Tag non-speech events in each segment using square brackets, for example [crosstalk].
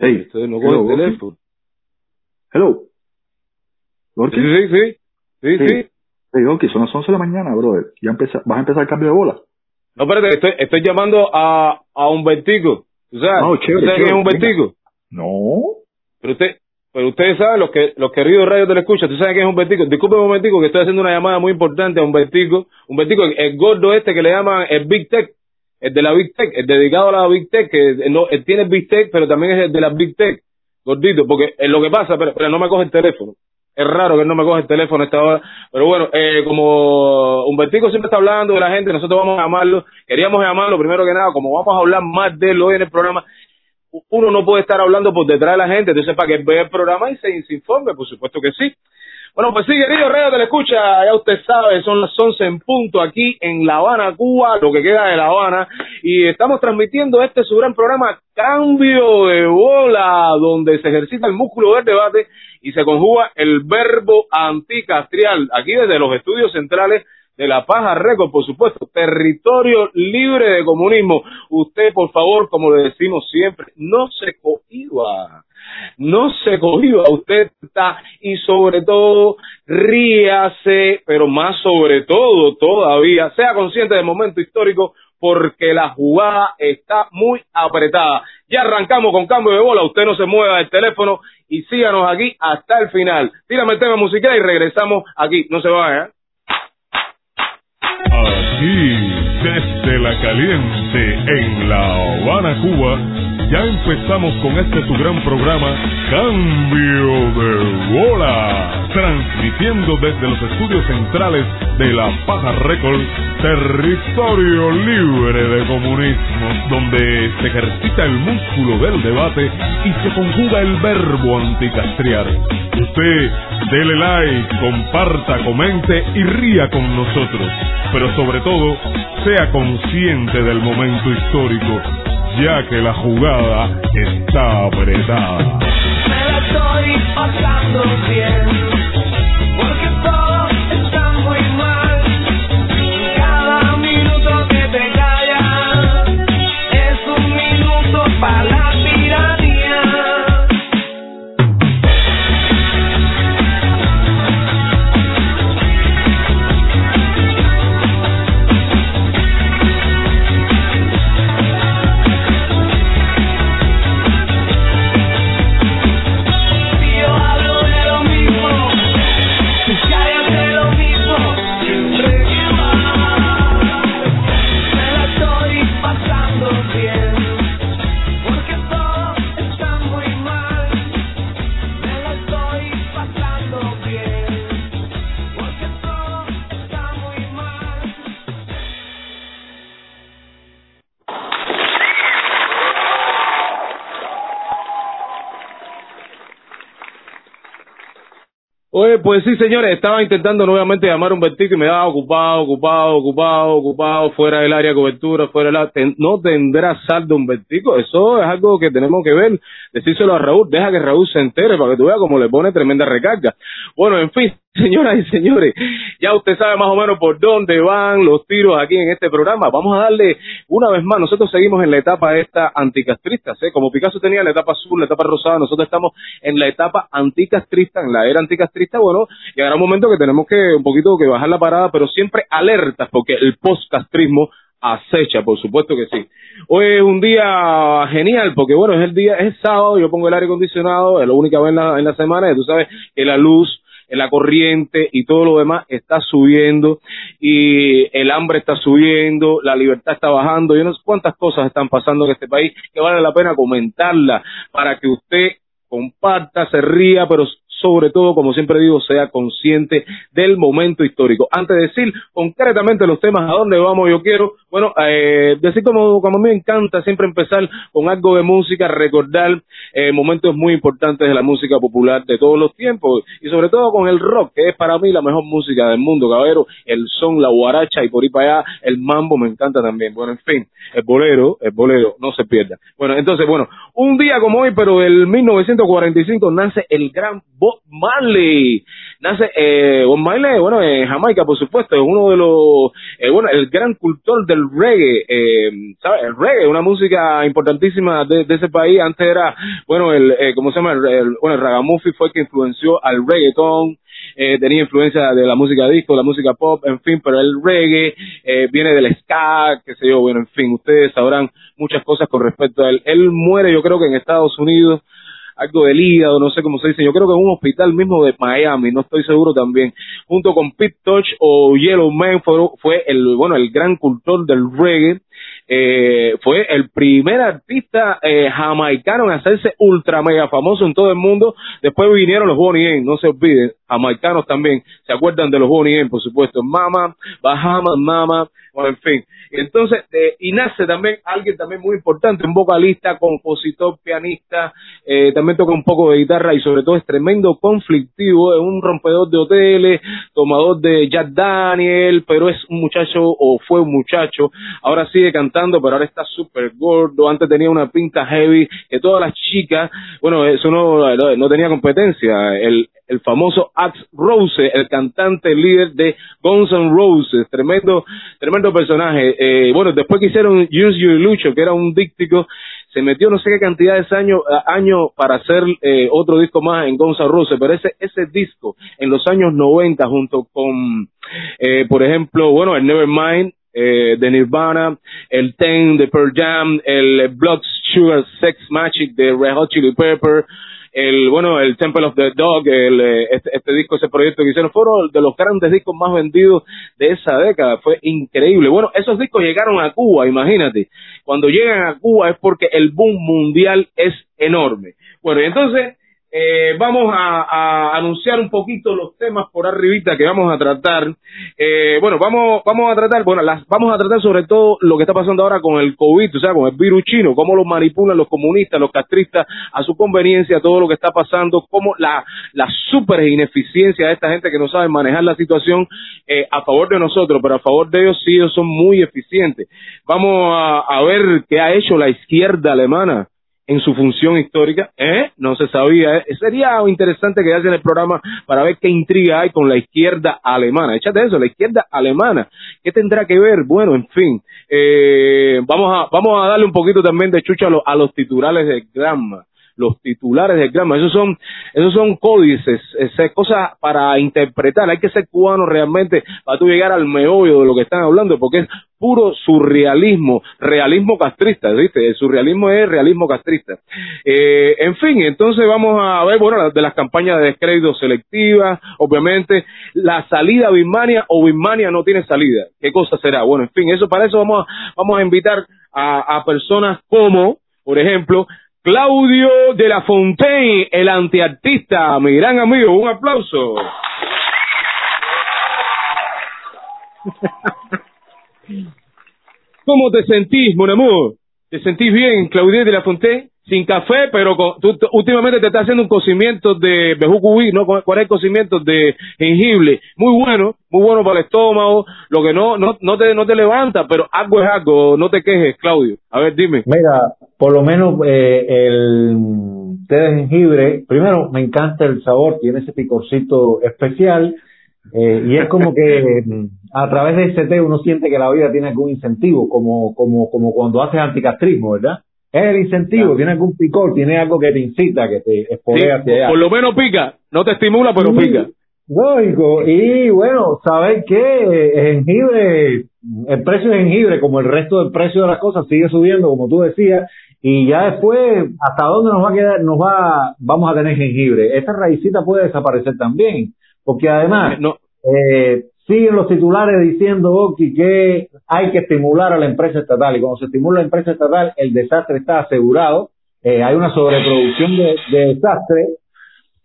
Hey, Usted no el teléfono. Hello. Gorky. Sí, sí, sí. Sí, sí. Hey, Gorky, son las 11 de la mañana, brother. Ya empeza, ¿Vas a empezar el cambio de bola? No, espérate, estoy, estoy llamando a, a Humbertico. ¿Tú sabes? No, chévere, ¿Tú sabes quién es. Humbertico? No. Pero usted, pero ustedes saben, los que, los queridos radios te lo escuchan, ¿tú sabes quién es Humbertico? Disculpe un momentico que estoy haciendo una llamada muy importante a Humbertico. Humbertico, el, el gordo este que le llaman el Big Tech, el de la Big Tech, el dedicado a la Big Tech, que no, él tiene Big Tech, pero también es el de la Big Tech. Gordito, porque es lo que pasa, pero, no me coge el teléfono. Es raro que él no me coge el teléfono a esta hora. Pero bueno, eh, como Humbertico siempre está hablando de la gente, nosotros vamos a llamarlo. Queríamos llamarlo primero que nada, como vamos a hablar más de él hoy en el programa, uno no puede estar hablando por detrás de la gente, entonces para que vea el programa y se informe, por supuesto que sí. Bueno, pues sí, querido Radio le escucha, ya usted sabe, son las 11 en punto aquí en La Habana, Cuba, lo que queda de La Habana, y estamos transmitiendo este su gran programa Cambio de Bola, donde se ejercita el músculo del debate y se conjuga el verbo anticastrial, aquí desde los estudios centrales de La Paja Récord, por supuesto, territorio libre de comunismo. Usted, por favor, como le decimos siempre, no se cohiba, no se cohiba, usted está, y sobre todo, ríase, pero más sobre todo, todavía, sea consciente del momento histórico, porque la jugada está muy apretada. Ya arrancamos con cambio de bola, usted no se mueva del teléfono y síganos aquí hasta el final. Tírame el tema musical y regresamos aquí, no se vaya, ¿eh? Aquí, desde la caliente, en La Habana, Cuba, ya empezamos con este su gran programa, Cambio de Bola, transmitiendo desde los estudios centrales de La Paja Record, territorio libre de comunismo, donde se ejercita el músculo del debate y se conjuga el verbo anticastriar. Usted, dele like, comparta, comente y ría con nosotros, pero sobre todo, sea consciente del momento histórico, ya que la jugada está apretada. Me la estoy pasando bien, Oye, pues sí, señores, estaba intentando nuevamente llamar a un vertigo y me daba ocupado, ocupado, ocupado, ocupado, fuera del área de cobertura, fuera del área. No tendrá saldo un vertigo. Eso es algo que tenemos que ver. Decírselo a Raúl, deja que Raúl se entere para que tú veas cómo le pone tremenda recarga. Bueno, en fin, [laughs] señoras y señores, ya usted sabe más o menos por dónde van los tiros aquí en este programa. Vamos a darle una vez más, nosotros seguimos en la etapa esta anticastrista, ¿eh? como Picasso tenía la etapa azul, la etapa rosada, nosotros estamos en la etapa anticastrista, en la era anticastrista, bueno, llegará un momento que tenemos que un poquito que bajar la parada, pero siempre alertas, porque el postcastrismo acecha, por supuesto que sí. Hoy es un día genial, porque bueno, es el día, es sábado, yo pongo el aire acondicionado, es la única vez en la, en la semana, y tú sabes que la luz, la corriente y todo lo demás está subiendo y el hambre está subiendo, la libertad está bajando, yo no sé cuántas cosas están pasando en este país que vale la pena comentarlas para que usted comparta, se ría, pero sobre todo, como siempre digo, sea consciente del momento histórico. Antes de decir concretamente los temas a dónde vamos, yo quiero, bueno, eh, decir como, como a mí me encanta siempre empezar con algo de música, recordar eh, momentos muy importantes de la música popular de todos los tiempos y sobre todo con el rock, que es para mí la mejor música del mundo, caballero, el son, la guaracha y por ahí para allá, el mambo me encanta también. Bueno, en fin, el bolero, el bolero, no se pierda. Bueno, entonces, bueno, un día como hoy, pero del 1945 nace el gran Bob Marley. nace eh, Bob Marley, bueno, en Jamaica, por supuesto, es uno de los, eh, bueno, el gran cultor del reggae, eh, ¿sabes? El reggae, una música importantísima de, ese país, antes era, bueno, el, eh, ¿cómo se llama? El, el- bueno, el ragamuffin fue el que influenció al reggaeton, eh, tenía influencia de la música disco, la música pop, en fin, pero el reggae eh, viene del ska, qué sé yo, bueno, en fin, ustedes sabrán muchas cosas con respecto a él. Él muere, yo creo que en Estados Unidos, algo del hígado, no sé cómo se dice, yo creo que un hospital mismo de Miami, no estoy seguro también, junto con Pete Touch o Yellow Man, fue, fue el, bueno, el gran cultor del reggae, eh, fue el primer artista eh, jamaicano en hacerse ultra mega famoso en todo el mundo. Después vinieron los Bonnie M, no se olviden, jamaicanos también, se acuerdan de los Bonnie M, por supuesto, Mama, Bahamas, Mama, bueno, en fin. Entonces, eh, y nace también alguien también muy importante, un vocalista, compositor, pianista, eh, también toca un poco de guitarra y sobre todo es tremendo conflictivo, es un rompedor de hoteles, tomador de Jack Daniel, pero es un muchacho o fue un muchacho, ahora sigue cantando, pero ahora está súper gordo, antes tenía una pinta heavy, que todas las chicas, bueno, eso no, no, tenía competencia, el, el famoso Ax Rose, el cantante líder de Guns N' Roses, tremendo, tremendo personaje. Eh, bueno, después que hicieron Use Your Lucho, que era un díctico, se metió no sé qué cantidad de años año para hacer eh, otro disco más en Guns N' Roses, pero ese, ese disco en los años 90 junto con, eh, por ejemplo, bueno, el Nevermind, eh, de Nirvana, el Ten de Pearl Jam, el Blood Sugar Sex Magic de Red Hot Chili Pepper, el bueno el Temple of the Dog el, eh, este, este disco ese proyecto que hicieron fueron de los grandes discos más vendidos de esa década fue increíble. Bueno esos discos llegaron a Cuba imagínate. Cuando llegan a Cuba es porque el boom mundial es enorme. Bueno y entonces eh, vamos a, a anunciar un poquito los temas por arribita que vamos a tratar. Eh, bueno, vamos, vamos a tratar, bueno, las, vamos a tratar sobre todo lo que está pasando ahora con el COVID, o sea, con el virus chino, cómo lo manipulan los comunistas, los castristas a su conveniencia, todo lo que está pasando, cómo la, la super ineficiencia de esta gente que no sabe manejar la situación eh, a favor de nosotros, pero a favor de ellos sí, ellos son muy eficientes. Vamos a, a ver qué ha hecho la izquierda alemana en su función histórica, ¿eh? No se sabía, ¿eh? Sería interesante que hacen el programa para ver qué intriga hay con la izquierda alemana. Échate eso, la izquierda alemana. ¿Qué tendrá que ver? Bueno, en fin, eh, vamos a vamos a darle un poquito también de chucha a, a los titulares de Gramma. Los titulares de Gramma, esos son, esos son códices, esas cosas para interpretar. Hay que ser cubano realmente para tú llegar al meollo de lo que están hablando, porque es puro surrealismo, realismo castrista, ¿viste? El surrealismo es realismo castrista. Eh, en fin, entonces vamos a ver, bueno, de las campañas de descrédito selectivas, obviamente, la salida a Birmania o Birmania no tiene salida. ¿Qué cosa será? Bueno, en fin, eso para eso vamos a, vamos a invitar a personas como, por ejemplo, Claudio de la Fontaine, el antiartista, mi gran amigo, un aplauso. [laughs] ¿Cómo te sentís, mon amour? ¿Te sentís bien, Claudia de la Fontaine? Sin café, pero con- tú, últimamente te estás haciendo un cocimiento de bejucubí, ¿no? ¿Cuál es el cocimiento de jengibre? Muy bueno, muy bueno para el estómago, lo que no, no, no te, no te levanta, pero algo es algo, no te quejes, Claudio. A ver, dime. Mira, por lo menos eh, el té de jengibre, primero me encanta el sabor, tiene ese picorcito especial eh, y es como que [laughs] a través de ese té uno siente que la vida tiene algún incentivo, como como como cuando haces anticastrismo, ¿verdad? Es el incentivo, tiene algún picor, tiene algo que te incita, que te Sí, espolea hacia allá. por lo menos pica, no te estimula, pero Sí, pica. Lógico, y bueno, ¿sabes qué? El jengibre, el precio de jengibre, como el resto del precio de las cosas, sigue subiendo, como tú decías, y ya después, ¿hasta dónde nos va a quedar? Nos va, vamos a tener jengibre. Esta raicita puede desaparecer también, porque además, No, eh, siguen los titulares diciendo, Oki, que hay que estimular a la empresa estatal, y cuando se estimula la empresa estatal, el desastre está asegurado, eh, hay una sobreproducción de, de desastre,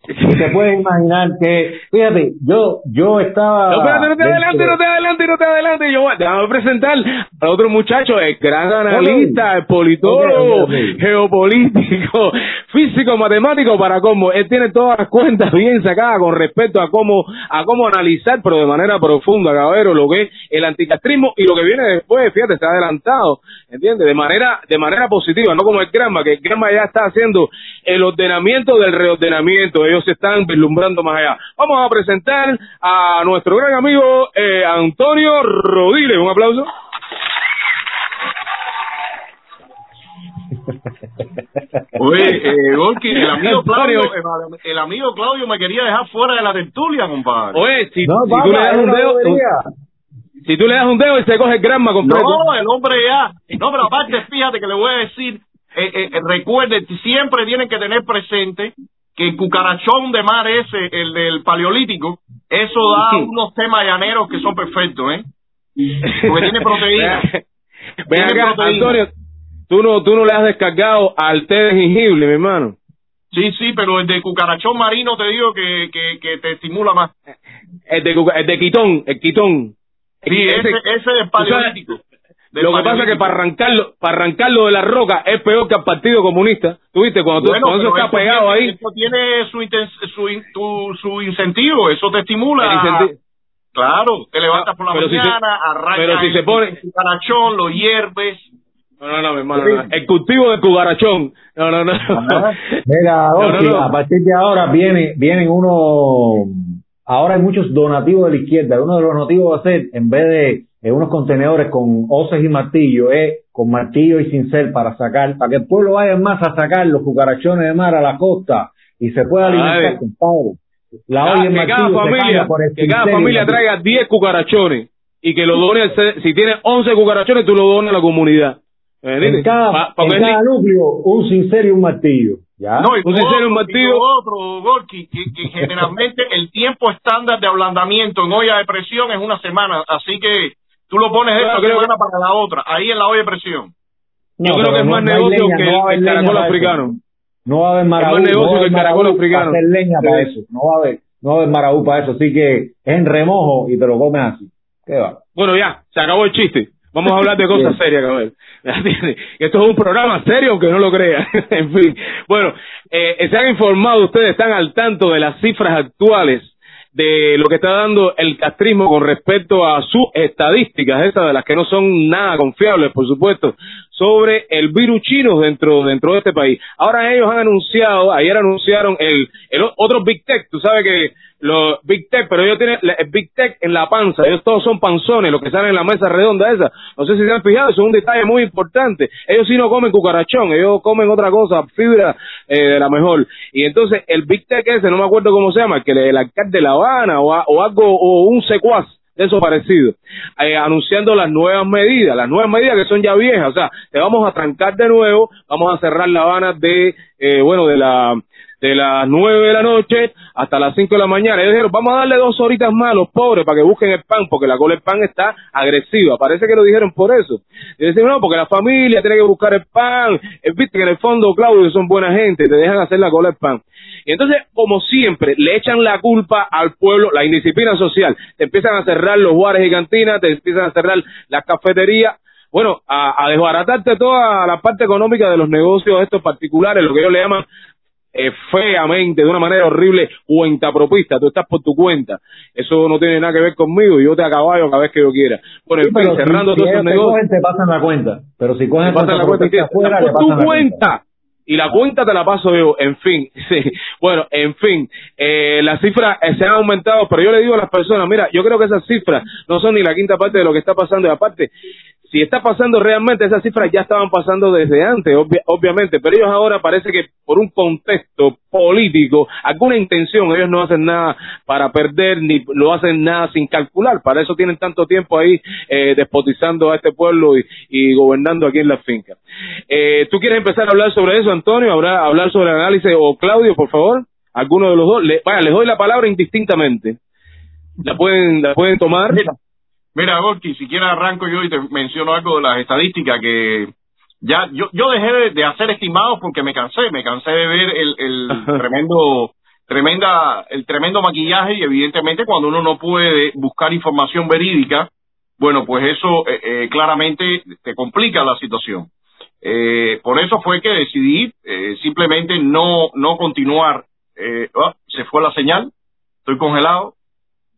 y te puedes imaginar que, fíjate, yo, yo estaba... No, espérate, no te adelante, no te adelante, no te adelante. Yo, déjame presentar al otro muchacho, el gran analista, el politólogo, geopolítico, [laughs] físico, matemático, para cómo. Él tiene todas las cuentas bien sacadas con respecto a cómo, a cómo analizar, pero de manera profunda, caballero, lo que es el anticastrismo y lo que viene después, fíjate, está adelantado, ¿entiendes? De manera, de manera positiva, no como el Granma, que el Granma ya está haciendo el ordenamiento del reordenamiento. Ellos se están vislumbrando más allá. Vamos a presentar a nuestro gran amigo eh, Antonio Rodiles. Un aplauso. [laughs] Oye, eh, Gorky, el amigo Claudio, el, el amigo Claudio me quería dejar fuera de la tertulia, compadre. Oye, si, No, si tú le das un dedo, si tú le das un dedo y se coge el grama completo. No, el hombre ya. No, pero aparte, fíjate que le voy a decir, eh, eh, eh, recuerden, siempre tienen que tener presente que el cucarachón de mar ese, el del paleolítico, eso da unos temas llaneros que son perfectos, ¿eh? Porque tiene [laughs] proteína. Ven acá, proteína. Antonio, tú no, tú no le has descargado al té de jengibre, mi hermano. Sí, sí, pero el de cucarachón marino te digo que, que, que te estimula más. El de, el de quitón, el quitón. Sí, ese, ese del paleolítico. Lo que pasa es que para arrancarlo, para arrancarlo de la roca es peor que al Partido Comunista. ¿Tú viste? Cuando, tú, Bueno, cuando eso está eso pegado tiene, ahí. Eso tiene su, inten- su, in- tu- su incentivo, eso te estimula. el Claro, te levantas por la Pero si se- mañana, arrancas pero si el- se pone- el cucarachón, lo hierves. No, no, no, mi hermano. no. El cultivo de cubarachón. No, no, no. Mira, No, no, Oski, no. a partir de ahora viene, vienen unos, ahora hay muchos donativos de la izquierda. Uno de los donativos va a ser, en vez de eh, unos contenedores con hoces y martillo, es con martillo y cincel para sacar, para que el pueblo vaya más a sacar los cucarachones de mar a la costa y se pueda alimentar, Ay. compadre. La Cada- y que cada martillo familia, por que cada cincel y familia traiga 10 cucarachones y que lo done, si tiene 11 cucarachones, tú lo dones a la comunidad. En cada, Pa- en cada núcleo, un cincel y un martillo. ¿Ya? No, y Un sincero, otro, un y martillo. lo otro, Gorky, que, que generalmente el tiempo estándar de ablandamiento en olla de presión es una semana, así que tú lo pones Claro, esta creo semana para la otra, ahí en la olla de presión. yo creo que es no- más no negocio que no el, caracol africano. No va a haber marabú. Es negocio no que el caracol africano. para hacer leña Sí. para eso. No va a haber, no va a haber marabú para eso. Así que es en remojo y te lo comes así. ¿Qué va? Bueno, ya, se acabó el chiste. Vamos a hablar de [laughs] cosas serias, cabrón. [laughs] Esto es un programa serio, aunque no lo crean. [laughs] en fin. Bueno, eh, se han informado, ustedes están al tanto de las cifras actuales de lo que está dando el castrismo con respecto a sus estadísticas, esas de las que no son nada confiables, por supuesto, sobre el virus chino dentro, dentro de este país. Ahora ellos han anunciado, ayer anunciaron el, el otro Big Tech, tú sabes que los Big Tech, pero ellos tienen el Big Tech en la panza, ellos todos son panzones, los que salen en la mesa redonda esa. No sé si se han fijado, eso es un detalle muy importante. Ellos sí no comen cucarachón, ellos comen otra cosa, fibra eh, de la mejor. Y entonces el Big Tech ese, no me acuerdo cómo se llama, que el, el alcalde de La Habana o, o algo, o un secuaz de eso parecido, eh, anunciando las nuevas medidas, las nuevas medidas que son ya viejas, o sea, te vamos a trancar de nuevo, vamos a cerrar La Habana de, eh, bueno, de la de las nueve de la noche hasta las cinco de la mañana. Ellos dijeron, vamos a darle dos horitas más a los pobres para que busquen el pan, porque la cola del pan está agresiva. Parece que lo dijeron por eso. Y decían, no, porque la familia tiene que buscar el pan. Eh, Viste que en el fondo, Claudio, son buena gente, te dejan hacer la cola del pan. Y entonces, como siempre, le echan la culpa al pueblo, la indisciplina social. Te empiezan a cerrar los bares y cantinas, te empiezan a cerrar las cafeterías. Bueno, a, a desbaratarte toda la parte económica de los negocios estos particulares, lo que ellos le llaman eh, feamente, de una manera horrible, cuenta propista, tú estás por tu cuenta. Eso no tiene nada que ver conmigo, yo te a caballo cada vez que yo quiera. Bueno, en Sí, fin, pero si- cerrando si todos esos ellos te negocios. cogen, te pasan la cuenta. Pero si cogen Te pasan la cuenta afuera, por tu cuenta. Y la cuenta te la paso yo, en fin. [laughs] Sí. Bueno, en fin, eh, las cifras eh, se han aumentado, pero yo le digo a las personas, mira, yo creo que esas cifras no son ni la quinta parte de lo que está pasando. Y aparte, si está pasando realmente, esas cifras ya estaban pasando desde antes, obvia- obviamente, pero ellos ahora parece que por un contexto político, alguna intención, ellos no hacen nada para perder, ni lo hacen nada sin calcular. Para eso tienen tanto tiempo ahí eh, despotizando a este pueblo y, gobernando aquí en la finca. Eh, ¿Tú quieres empezar a hablar sobre eso, Antonio? ¿Habrá, hablar sobre el análisis? O Claudio, por favor, alguno de los dos. Le, vaya, les doy la palabra indistintamente. La pueden, la pueden tomar. Mira, Gorky, si quieres arranco yo y te menciono algo de las estadísticas que ya yo yo dejé de, de hacer estimados porque me cansé, me cansé de ver el, el [laughs] tremendo tremenda el tremendo maquillaje y evidentemente cuando uno no puede buscar información verídica, bueno, pues eso eh, eh, claramente te complica la situación. Eh, por eso fue que decidí eh, simplemente no no continuar. Eh, ah, se fue la señal, estoy congelado.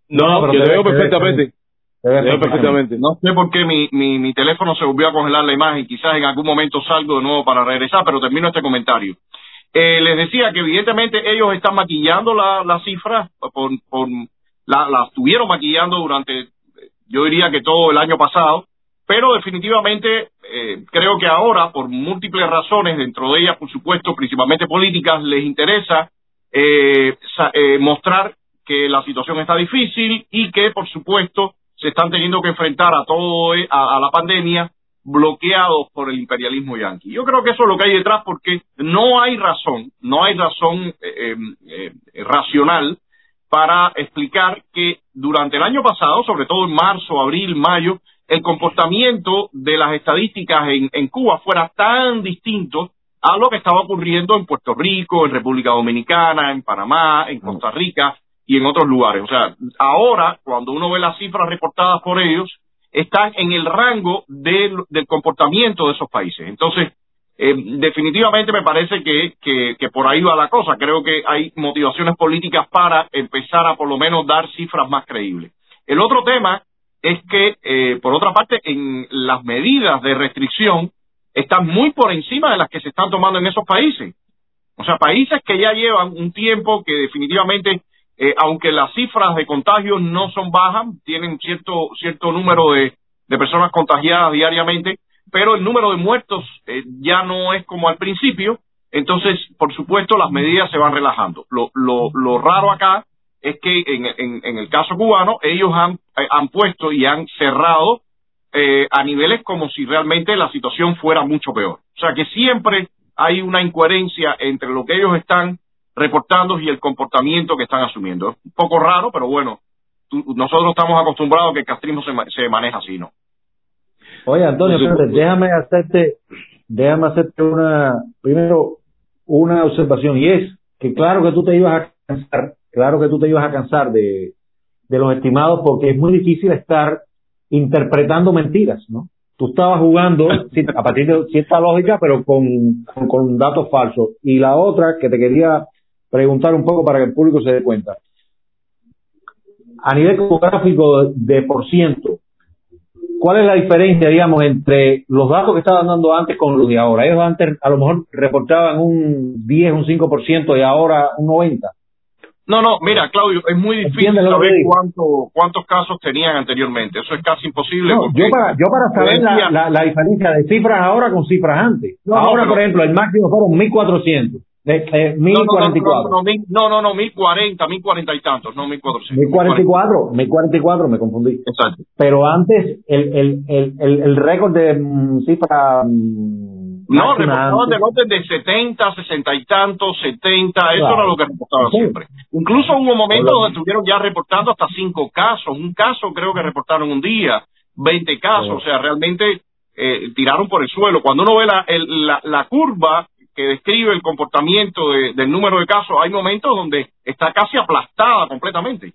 No, pero yo te te ve- veo te ve- perfectamente. Perfectamente. No sé por qué mi, mi, mi teléfono se volvió a congelar la imagen. Quizás en algún momento salgo de nuevo para regresar, pero termino este comentario. Eh, les decía que evidentemente ellos están maquillando la- las cifras, por, por- la- las estuvieron maquillando durante, yo diría que todo el año pasado, pero definitivamente eh, creo que ahora, por múltiples razones, dentro de ellas, por supuesto, principalmente políticas, les interesa eh, sa- eh, mostrar que la situación está difícil y que, por supuesto, se están teniendo que enfrentar a todo eh, a, a la pandemia bloqueados por el imperialismo yanqui. Yo creo que eso es lo que hay detrás porque no hay razón, no hay razón eh, eh, eh, racional para explicar que durante el año pasado, sobre todo en marzo, abril, mayo, el comportamiento de las estadísticas en, en Cuba fuera tan distinto a lo que estaba ocurriendo en Puerto Rico, en República Dominicana, en Panamá, en Costa Rica y en otros lugares. O sea, ahora, cuando uno ve las cifras reportadas por ellos, están en el rango del, comportamiento de esos países. Entonces, eh, definitivamente me parece que, que, que por ahí va la cosa. Creo que hay motivaciones políticas para empezar a por lo menos dar cifras más creíbles. El otro tema es que, eh, por otra parte, en las medidas de restricción están muy por encima de las que se están tomando en esos países. O sea, países que ya llevan un tiempo que definitivamente, eh, aunque las cifras de contagios no son bajas, tienen cierto, cierto número de, de personas contagiadas diariamente, pero el número de muertos eh, ya no es como al principio, entonces, por supuesto, las medidas se van relajando. Lo, lo, lo raro acá es que en, en, el caso cubano, ellos han, eh, han puesto y han cerrado eh, a niveles como si realmente la situación fuera mucho peor. O sea que siempre hay una incoherencia entre lo que ellos están reportando y el comportamiento que están asumiendo. Es un poco raro, pero bueno, tú- nosotros estamos acostumbrados a que el castrismo se, se maneja así, ¿no? Oye, Antonio, espérate, supuesto. déjame hacerte, déjame hacerte una, primero, una observación, y es que claro que tú te ibas a cansar, claro que tú te ibas a cansar de, de los estimados, porque es muy difícil estar interpretando mentiras, ¿no? Tú estabas jugando [laughs] a partir de cierta lógica, pero con, con, con datos falsos. Y la otra que te quería preguntar un poco para que el público se dé cuenta. A nivel gráfico de por ciento, ¿Cuál es la diferencia, digamos, entre los datos que estaban dando antes con los de ahora? Ellos antes a lo mejor reportaban un 10, un 5% y ahora un 90%. No, no, mira, Claudio, es muy difícil saber cuánto, cuántos casos tenían anteriormente. Eso es casi imposible. No, yo para, yo para saber la, decía- la, la diferencia de cifras ahora con cifras antes. No, no, ahora, pero- por ejemplo, el máximo fueron 1400, de, eh, No, no, no, 1044. no, no, no, no, no, 1040, 1040 y tantos, no 1400. 1044, 1044, me confundí. Exacto. Pero antes, el, el, el, el, el récord de mm, cifra. mm, No, reportaban del orden de 70, 60 y tantos, 70, eso era lo que reportaban Sí. siempre. Incluso hubo momentos donde estuvieron ya reportando hasta cinco casos, un caso creo que reportaron un día, 20 casos, o sea, realmente eh, tiraron por el suelo. Cuando uno ve la, el- la, la curva que describe el comportamiento de- del número de casos, hay momentos donde está casi aplastada completamente.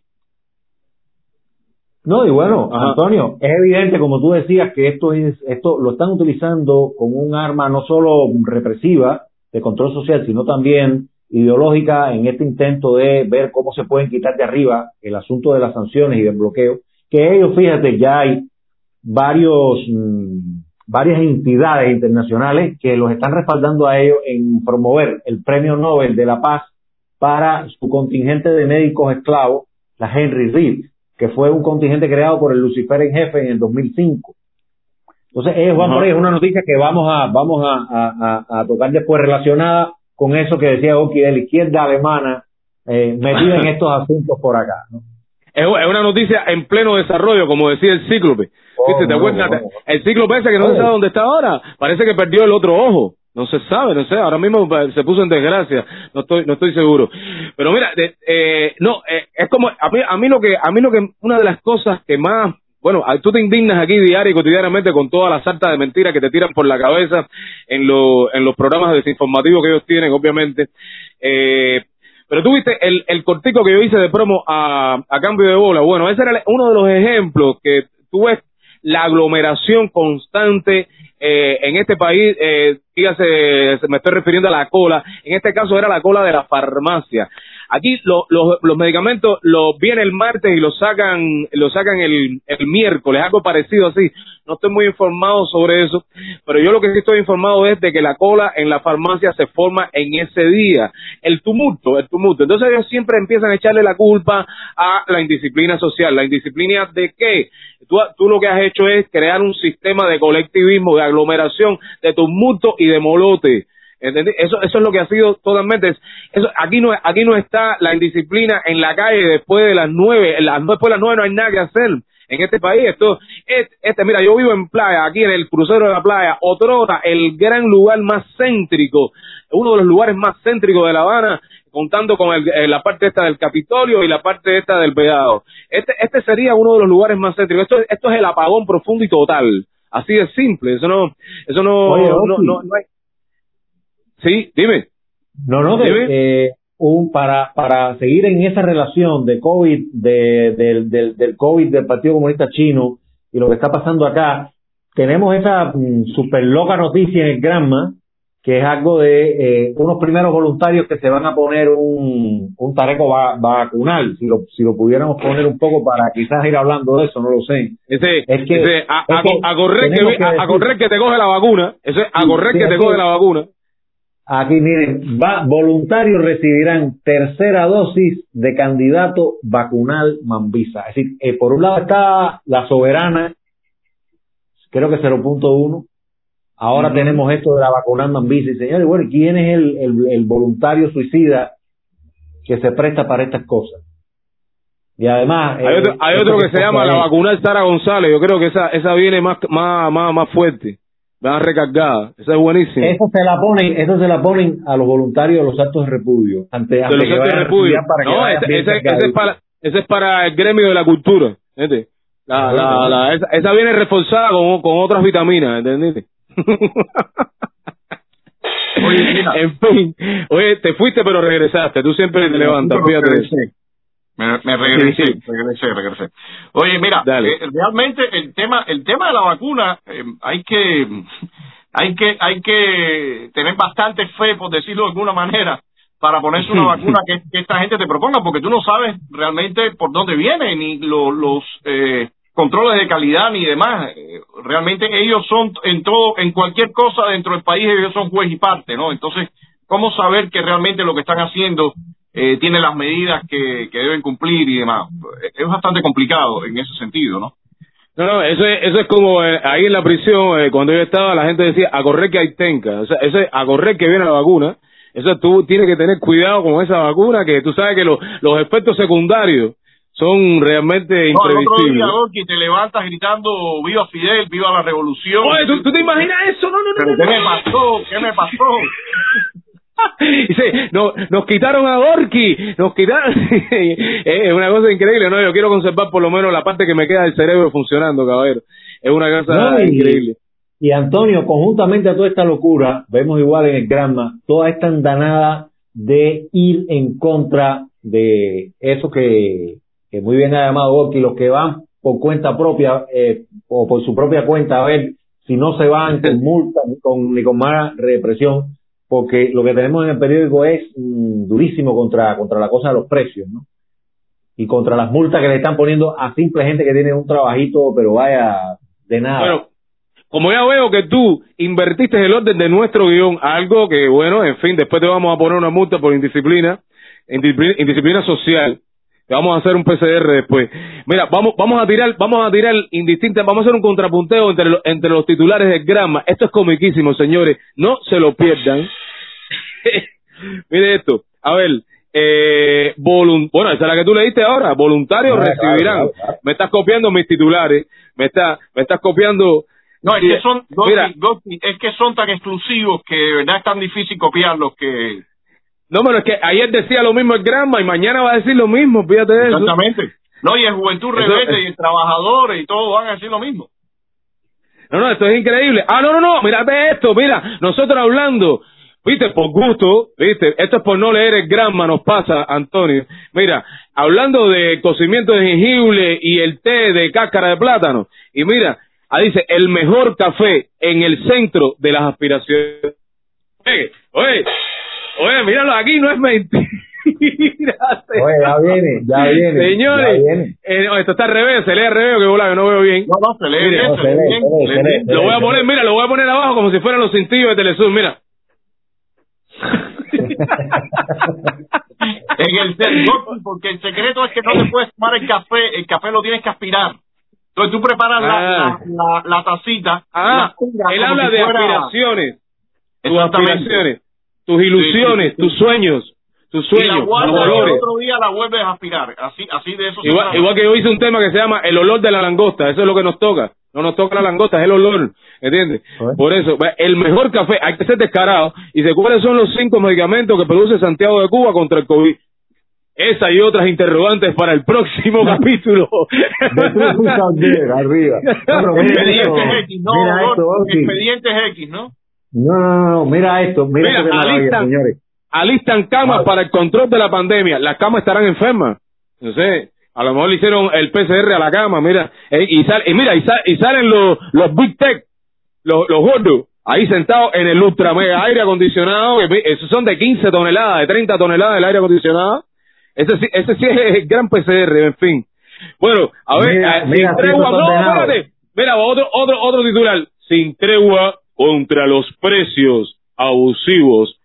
No, y bueno, Ajá. Antonio, es evidente, como tú decías, que esto es, esto lo están utilizando como un arma no solo represiva de control social, sino también ideológica en este intento de ver cómo se pueden quitar de arriba el asunto de las sanciones y del bloqueo, que ellos, fíjate, ya hay varios, mm, varias entidades internacionales que los están respaldando a ellos en promover el premio Nobel de la Paz para su contingente de médicos esclavos, la Henry Reed, que fue un contingente creado por el Lucifer en jefe en el 2005. Entonces, ellos van Ajá. por ahí, es una noticia que vamos a, vamos a, a- a- a tocar después relacionada con eso que decía Oki de la izquierda alemana, eh, metida en [laughs] estos asuntos por acá. es una noticia en pleno desarrollo, como decía el cíclope. Oh, ¿Viste? ¿Te no, acuerdas? El cíclope ese que no se Oye. sabe dónde está ahora. Parece que perdió el otro ojo. No se sabe, no sé. Ahora mismo eh, se puso en desgracia. No estoy, no estoy seguro. Pero mira, de- eh, no, eh, es como a mí, a mí lo que, a mí lo que, una de las cosas que más bueno, a- tú te indignas aquí diario y cotidianamente con toda la sarta de mentiras que te tiran por la cabeza en, lo- en los programas desinformativos que ellos tienen, obviamente. Eh, pero tú viste el, el cortico que yo hice de promo a, a cambio de bola. Bueno, ese era uno de los ejemplos que tú ves la aglomeración constante eh, en este país. Eh, fíjate, se- me estoy refiriendo a la cola. En este caso era la cola de la farmacia. Aquí lo- lo- los medicamentos los viene el martes y los sacan, los sacan el, el miércoles, algo parecido así. No estoy muy informado sobre eso, pero yo lo que sí estoy informado es de que la cola en la farmacia se forma en ese día. El tumulto, el tumulto. Entonces ellos siempre empiezan a echarle la culpa a la indisciplina social. ¿La indisciplina de qué? Tú, tú lo que has hecho es crear un sistema de colectivismo, de aglomeración, de tumulto y de molote. ¿Entendés? Eso, eso es lo que ha sido totalmente. Eso, aquí no, aquí no está la indisciplina en la calle después de las nueve. Las, después de las nueve no hay nada que hacer en este país. Esto, es- este, mira, yo vivo en playa, aquí en el crucero de la playa, Otrota, el gran lugar más céntrico, uno de los lugares más céntricos de La Habana, contando con el- eh, la parte esta del Capitolio y la parte esta del Vedado. Este, este sería uno de los lugares más céntricos. Esto, esto es el apagón profundo y total. Así de simple. Eso no, eso no, Oye, no, no, no hay. Sí, dime. No, no, eh, un, para, para seguir en esa relación de COVID, de, del, del, del COVID del Partido Comunista Chino y lo que está pasando acá, tenemos esa mm, super loca noticia en el Granma, que es algo de eh, unos primeros voluntarios que se van a poner un, un tareco va- vacunal, si lo, si lo pudiéramos poner un poco para quizás ir hablando de eso, no lo sé. Ese, Es que- ese, a, es a- que a correr que, a, correr que te coge la vacuna. Ese, a correr sí, que te coge la vacuna. Aquí miren, va, voluntarios recibirán tercera dosis de candidato vacunal Mambisa. Es decir, eh, por un lado está la soberana, creo que 0.1. Ahora Ujú. tenemos esto de la vacunal Mambisa. Y señores, bueno, ¿quién es el, el, el voluntario suicida que se presta para estas cosas? Y además... Hay eh, otro, hay otro que se llama la vacuna Sara González. Yo creo que esa, esa viene más, más, más, más fuerte. Más recargada. Esa es buenísima. Eso se la ponen, eso se la ponen a los voluntarios de los actos de repudio. Ante, de ante los que actos de repudio. No, ese, ese- ese es para, ese es para el gremio de la cultura. ¿entiendes? La, la, la- esa, esa viene reforzada con, con otras vitaminas, ¿entendiste? Oye, [laughs] en fin, oye, te fuiste pero regresaste, tú siempre te levantas, fíjate. Me, me regresé, Sí, sí. regresé, regresé. Oye, mira, eh, realmente el tema, el tema de la vacuna, eh, hay que, hay que, hay que tener bastante fe, por decirlo de alguna manera, para ponerse una [laughs] vacuna que, que esta gente te proponga, porque tú no sabes realmente por dónde viene, ni lo- los eh, controles de calidad, ni demás. Eh, Realmente ellos son en todo, en cualquier cosa dentro del país, ellos son juez y parte, ¿no? Entonces, ¿cómo saber que realmente lo que están haciendo eh, tiene las medidas que, que deben cumplir y demás? Es bastante complicado en ese sentido, ¿no? No, no, eso es, eso es como eh, ahí en la prisión, eh, cuando yo estaba, la gente decía, a correr que hay tenca, o sea, eso es a correr que viene la vacuna, eso tú tienes que tener cuidado con esa vacuna, que tú sabes que los los efectos secundarios son realmente No, el otro imprevisibles. día, Gorky, te levantas gritando viva Fidel, viva la revolución. Oye, ¿tú, tú te imaginas eso? No, no, no, ¿Pero no, qué no. me pasó? ¿Qué me pasó? [laughs] [laughs] Dice, no, nos quitaron a Gorky, nos quitaron. [laughs] es una cosa increíble, ¿no? Yo quiero conservar por lo menos la parte que me queda del cerebro funcionando, caballero. Es una cosa No, y- increíble. Y Antonio, conjuntamente a toda esta locura, vemos igual en el Granma, toda esta andanada de ir en contra de eso que, que muy bien ha llamado Gorky, los que van por cuenta propia eh, o por su propia cuenta a ver si no se van con multa ni con, ni con más represión, porque lo que tenemos en el periódico es mm, durísimo contra, contra la cosa de los precios, ¿no? Y contra las multas que le están poniendo a simple gente que tiene un trabajito, pero vaya de nada. Bueno, como ya veo que tú invertiste el orden de nuestro guion, algo que, bueno, en fin, después te vamos a poner una multa por indisciplina, indisciplina, social. Te vamos a hacer un PCR después. Mira, vamos, vamos a tirar, vamos a tirar indistinta, vamos a hacer un contrapunteo entre, lo- entre los titulares del grama. Esto es comiquísimo, señores. No se lo pierdan. [laughs] Mire esto. A ver, eh, bueno, esa es la que tú leíste ahora. Voluntarios Ah, claro, recibirán. claro, claro. Me estás copiando mis titulares. Me está, me estás copiando. No, es que son, mira. Es que son tan exclusivos que de verdad es tan difícil copiarlos que... No, pero es que ayer decía lo mismo el Granma y mañana va a decir lo mismo, fíjate de eso. Exactamente. No, y el Juventud Eso- Rebelde y el Trabajador y todos van a decir lo mismo. No, no, esto es increíble. Ah, no, no, no, mírate esto, mira, nosotros hablando, viste, por gusto, viste, esto es por no leer el Granma, nos pasa, Antonio. Mira, hablando de cocimiento de jengibre y el té de cáscara de plátano, y mira, ahí dice, el mejor café en el centro de las aspiraciones. Oye, oye, oye, míralo aquí, no es mentira. Oye, ya viene, ya viene. Señores, ya viene. eh, no, esto está al revés, se lee al revés, que bola, que no veo bien. No, no, se lee Mire, bien, no, se se lee lee, bien, se lee, se se lee lee. bien. Lo voy a poner, mira, lo voy a poner abajo como si fueran los cintillos de Telesur, mira. En el porque el secreto es que no te puedes tomar el café, el café lo tienes que aspirar. Entonces tú preparas la, Ah. la, la, la tacita, Ah, la él habla de fuera- aspiraciones, tus aspiraciones, tus ilusiones, Sí, sí, sí. tus sueños, tus Y la sueños, guardas y el otro día la vuelves a aspirar. Así, así de eso se Igual, que yo hice un tema que se llama el olor de la langosta, eso es lo que nos toca. No nos toca la langosta, es el olor, ¿entiendes? Por eso, el mejor café, hay que ser descarado. Y dice, ¿cuáles son los cinco medicamentos que produce Santiago de Cuba contra el COVID? Esa y otras interrogantes para el próximo [laughs] capítulo. Arriba. No, Expedientes X, no, mira esto, expedientes X, ¿no? No, no, mira esto, mira, Mira, esto que señores. Alistan camas para el control de la pandemia. Las camas estarán enfermas. No sé. A lo mejor le hicieron el PCR a la cama, mira. Eh, y, sal- y mira, y, sal- y salen los, los Big Tech, los, los gordos, ahí sentados en el ultra mega aire acondicionado. que Esos son de 15 toneladas, de 30 toneladas del aire acondicionado. Ese sí, ese sí es el gran PCR, en fin. Bueno, a ver, Mira, eh, mira, sin tregua, no, espérate. Mira, otro, otro, otro titular. Sin tregua contra los precios abusivos.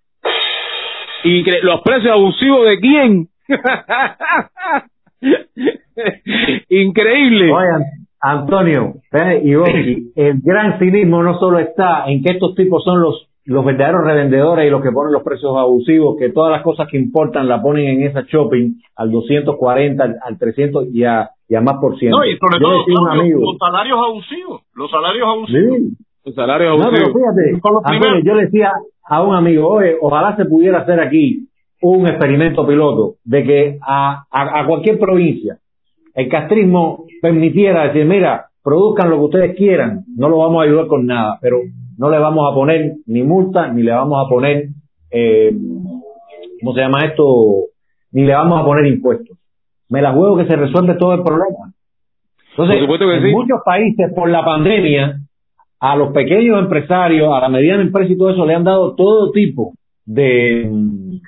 ¿Y los precios abusivos de quién? [laughs] Increíble. Oye, An- Antonio y Boqui, el gran cinismo no solo está en que estos tipos son los los verdaderos revendedores y los que ponen los precios abusivos, que todas las cosas que importan la ponen en esa shopping al 240, al, al 300 y a, y a más por ciento. No, y sobre Yo todo decía a un Claudio, amigo, los salarios abusivos. Los salarios abusivos. sí, Los salarios No, pero abusivos. fíjate, Con los Antonio, primeros. yo le decía a un amigo, oye, ojalá se pudiera hacer aquí un experimento piloto de que a, a, a cualquier provincia el castrismo permitiera decir, mira, produzcan lo que ustedes quieran, no lo vamos a ayudar con nada, pero no le vamos a poner ni multa, ni le vamos a poner, eh, ¿cómo se llama esto? Ni le vamos a poner impuestos. Me la juego que se resuelve todo el problema. Entonces, en sí. muchos países por la pandemia, a los pequeños empresarios, a la mediana empresa y todo eso, le han dado todo tipo de,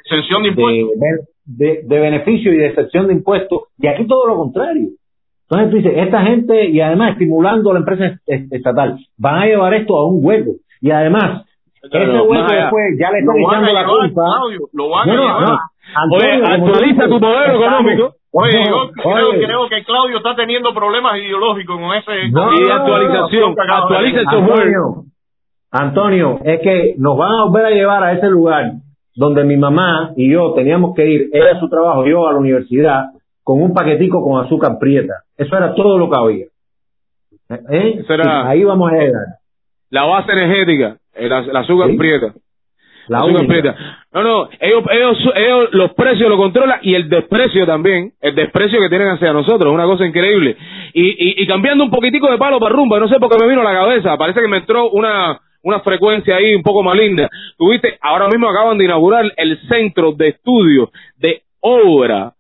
Exención de de, impuestos. de, de beneficio y de excepción de impuestos. Y aquí todo lo contrario. Entonces tú dices, esta gente, y además estimulando a la empresa est- est- estatal, van a llevar esto a un hueco. Y además, Claro, ese hueco después ya le están echando la culpa. Claudio, lo van No, a no, llevar. no. Oye, Antonio, actualiza tu modelo económico. Oye, No, yo creo, oye. creo que Claudio está teniendo problemas ideológicos con ese... No, con Y actualización, acaba de actualiza decir. software. Antonio, Antonio, es que nos van a volver a llevar a ese lugar donde mi mamá y yo teníamos que ir, ella a su trabajo, yo a la universidad, con un paquetico con azúcar prieta. Eso era todo lo que había. ¿Eh? Eso era- Ahí vamos a llegar. La base energética, el, az- el azúcar Sí. prieta. La azúcar prieta. No, no, ellos, ellos, ellos los precios lo controlan y el desprecio también, el desprecio que tienen hacia nosotros, es una cosa increíble. Y, y, y cambiando un poquitico de palo para rumba, no sé por qué me vino a la cabeza, parece que me entró una, una frecuencia ahí un poco maligna. Tuviste, ahora mismo acaban de inaugurar el centro de estudio de obra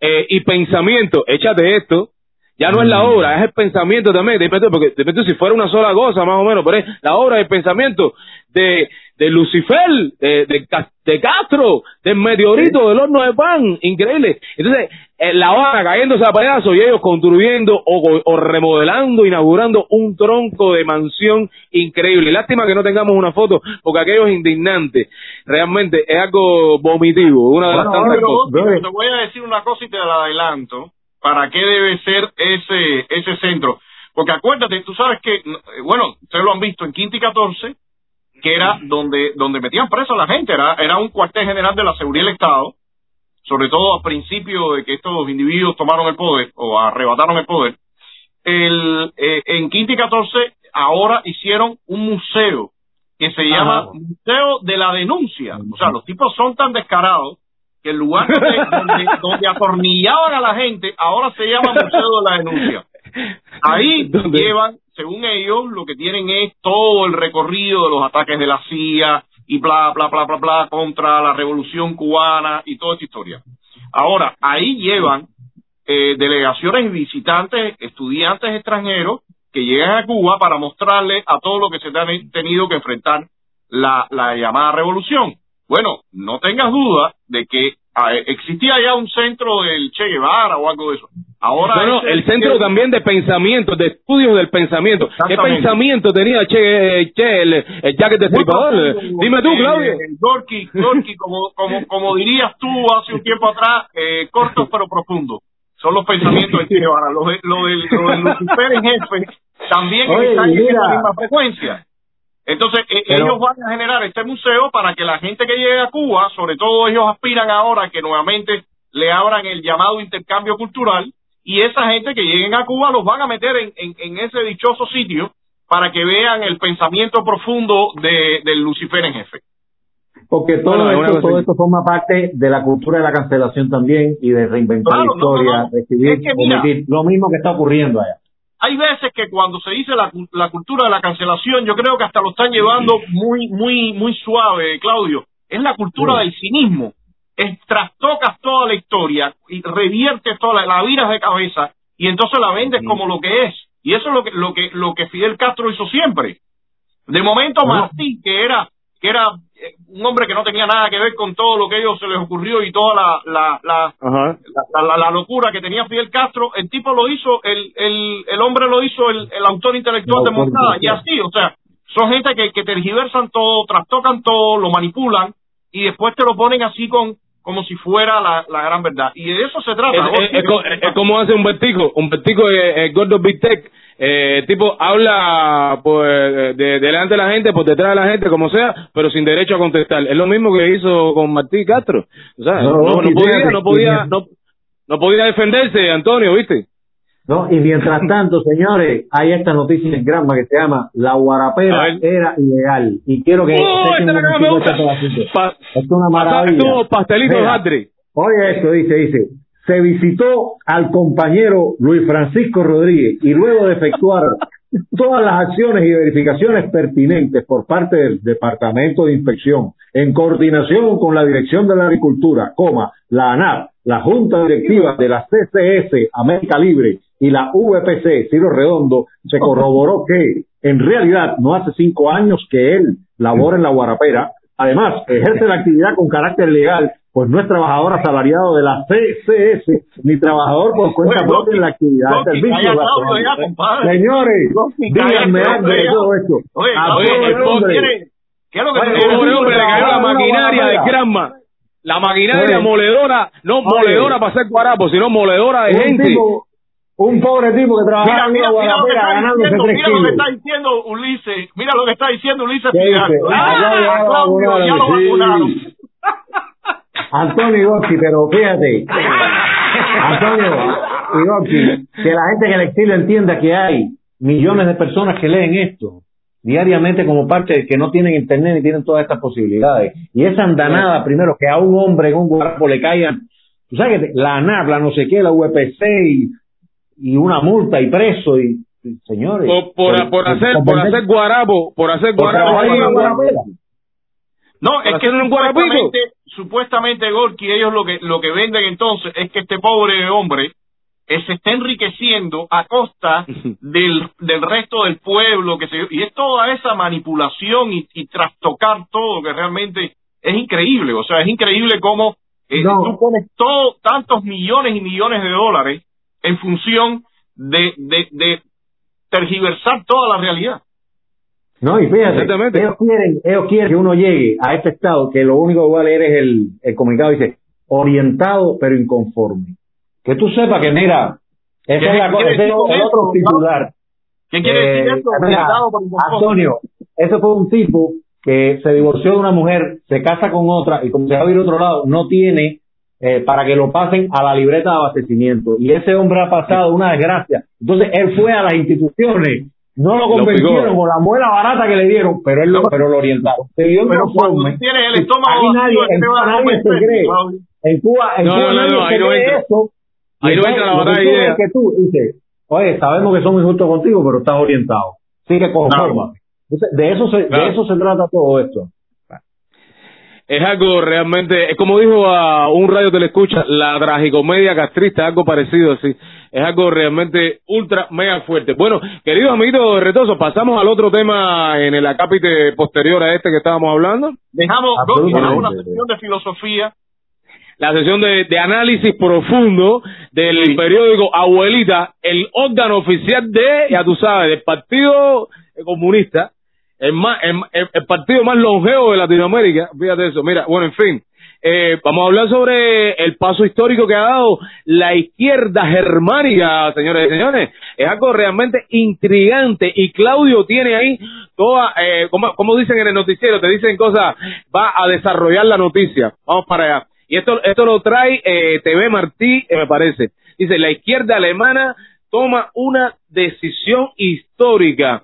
eh, y pensamiento. Échate esto, ya no es la obra, es el pensamiento también. Depende, porque depende si fuera una sola cosa, más o menos, pero es la obra del pensamiento de, de Lucifer, de, de, Ca- de Castro, del meteorito, del horno de pan. Increíble. Entonces, eh, la obra cayéndose a pedazos y ellos construyendo o, o remodelando, inaugurando un tronco de mansión increíble. Lástima que no tengamos una foto, porque aquello es indignante. Realmente es algo vomitivo. Una de las tantas cosas. Te voy a decir una cosa y te la adelanto. ¿Para qué debe ser ese ese centro? Porque acuérdate, tú sabes que, eh, bueno, ustedes lo han visto en Quinta y 14, que era donde donde metían preso a la gente, era, era un cuartel general de la seguridad del Estado, sobre todo al principio de que estos individuos tomaron el poder o arrebataron el poder. El, eh, en Quinta y 14 ahora hicieron un museo que se llama. Museo de la Denuncia. O sea, los tipos son tan descarados que el lugar donde, donde, donde atornillaban a la gente ahora se llama Museo de la Denuncia. Ahí [laughs] ¿Dónde? llevan, según ellos, lo que tienen es todo el recorrido de los ataques de la CIA y bla, bla, bla, bla, bla, contra la revolución cubana y toda esta historia. Ahora, ahí llevan eh, delegaciones visitantes, estudiantes extranjeros que llegan a Cuba para mostrarle a todo lo que se han tenido que enfrentar la, la llamada revolución. Bueno, no tengas duda de que ah, existía ya un centro del Che Guevara o algo de eso. Ahora No, no, ese- el centro también de pensamiento, de estudios del pensamiento. ¿Qué pensamiento tenía Che, che el, el Jacket de Muy Stripador? profundo, Dime tú, eh, Claudio. eh, Gorky, Gorky, como, como, como dirías tú hace un tiempo atrás, eh, cortos pero profundos. Son los pensamientos de Che Guevara. Lo, de, lo, del, lo del Lucifer en jefe también [laughs] Oye, está en esa misma frecuencia. Entonces, Pero- ellos van a generar este museo para que la gente que llegue a Cuba, sobre todo ellos aspiran ahora que nuevamente le abran el llamado intercambio cultural y esa gente que lleguen a Cuba los van a meter en, en, en ese dichoso sitio para que vean el pensamiento profundo de, del Lucifer en jefe. Porque todo, Bueno, esto, todo esto forma parte de la cultura de la cancelación también y de reinventar Claro, la no, historia, no, no. recibir, Es que mira- omitir. Lo mismo que está ocurriendo allá. Hay veces que cuando se dice la, la cultura de la cancelación, yo creo que hasta lo están llevando muy, muy, muy suave, Claudio. Es la cultura Sí. del cinismo. Es, trastocas toda la historia y reviertes toda la, la viras de cabeza y entonces la vendes como lo que es. Y eso es lo que, lo que, lo que Fidel Castro hizo siempre. De momento. Martí, que era, que era eh, un hombre que no tenía nada que ver con todo lo que a ellos se les ocurrió y toda la, la, la, la, la- la locura que tenía Fidel Castro, el tipo lo hizo, el, el, el hombre lo hizo el, el autor intelectual El de autor Moncada, y así, o sea, son gente que, que tergiversan todo, trastocan todo, lo manipulan, y después te lo ponen así con como si fuera la, la gran verdad. Y de eso se trata. Es, es- es co- es como hace un vertigo, un vertigo eh, eh, gordo Big Tech, eh, tipo habla pues de, delante de la gente, por detrás de la gente, como sea, pero sin derecho a contestar. Es lo mismo que hizo con Martí Castro. O sea, No, no, podía, no podía, no, no podía defenderse, Antonio, ¿viste? ¿No? Y mientras [laughs] tanto, señores, hay esta noticia en Granma que se llama La guarapera era ilegal. Y quiero que... ¡Oh, esta es la que me gusta! Pa- es una maravilla. Mira, Hatri. Oye esto, dice, dice, se visitó al compañero Luis Francisco Rodríguez y luego de efectuar [laughs] todas las acciones y verificaciones pertinentes por parte del Departamento de Inspección, en coordinación con la Dirección de la Agricultura, coma, la ANAP, la Junta Directiva de la CCS América Libre y la VPC Ciro Redondo, se corroboró que en realidad no hace cinco años que él labora en la Guarapera, además ejerce la actividad con carácter legal, pues no es trabajador asalariado de la CCS ni trabajajador por cuenta Oye, propia en la actividad de servicio. Señores, díganme algo de todo esto. Oye, todo el hombre. ¿Qué es lo que Oye, oye, Pobre hombre, le cayó la maquinaria de. Granma. La maquinaria Oye. moledora, no Oye. moledora para hacer guarapo, sino moledora de gente. tipo, un pobre tipo que trabajaba Mira, en una que está ganándose tres mira lo que kilos. está diciendo Ulises, mira lo que está diciendo Ulises. Ah, Claudio, ya lo vacunaron. Antonio Igoski, pero fíjate, Antonio Igoski, que la gente en el exilio entienda que hay millones de personas que leen esto diariamente como parte de que no tienen internet ni tienen todas estas posibilidades. Y esa andanada, primero, que a un hombre en un guarapo le caigan, tú sabes que la ANAP, la no sé qué, la UPC y, y una multa y preso y, y señores. Por, por, por hacer, por hacer por hacer por trabajar en una guarapera. No, es que hacer un supuestamente, supuestamente Gorky, ellos lo que, lo que venden entonces es que este pobre hombre eh, se está enriqueciendo a costa [laughs] del, del resto del pueblo, que se, y es toda esa manipulación y, y trastocar todo que realmente es increíble, o sea, es increíble cómo eh, No. tú pones todo, tantos millones y millones de dólares en función de, de, de tergiversar toda la realidad. No, y fíjate, ellos quieren, ellos quieren que uno llegue a este estado que lo único que va a leer es el, el comunicado, dice, orientado pero inconforme. Que tú sepas que, mira, ¿Qué es la ese es decir otro titular. ¿Qué quiere decir Eh, esto? mira. Antonio, ese fue un tipo que se divorció de una mujer, se casa con otra y como se va a ir a otro lado, no tiene eh, para que lo pasen a la libreta de abastecimiento. Y ese hombre ha pasado una desgracia. Entonces él fue a las instituciones, no lo convencieron con la muela barata que le dieron, pero él lo, pero lo orientaron. Se vio Pero tú tienes el estómago nadie, en Cuba nadie se cree. En Cuba, en No, Cuba no, no, nadie no, se cree eso. Ahí no entra la que batalla tú de ves ideas. que tú dices, oye, sabemos que somos injustos contigo, pero estás orientado. Sigue con Claro. forma. Entonces, de eso se, de eso se trata todo esto. Es algo realmente, es como dijo a un radio telescucha, la tragicomedia castrista, algo parecido así. Es algo realmente ultra mega fuerte. Bueno, queridos amiguitos retosos, pasamos al otro tema en el acápite posterior a este que estábamos hablando. Dejamos, una sección de filosofía. La sesión de, de análisis profundo del Sí. periódico Abuelita, el órgano oficial de, ya tú sabes, del Partido Comunista, el, más, el, el- partido más longevo de Latinoamérica. Fíjate eso. Mira, bueno, en fin. Eh, vamos a hablar sobre el paso histórico que ha dado la izquierda germánica, señores y señores. Es algo realmente intrigante y Claudio tiene ahí toda, eh, como, como dicen en el noticiero, te dicen cosas, va a desarrollar la noticia. Vamos para allá. Y esto, esto lo trae eh, TV Martí, eh, me parece. Dice, la izquierda alemana toma una decisión histórica.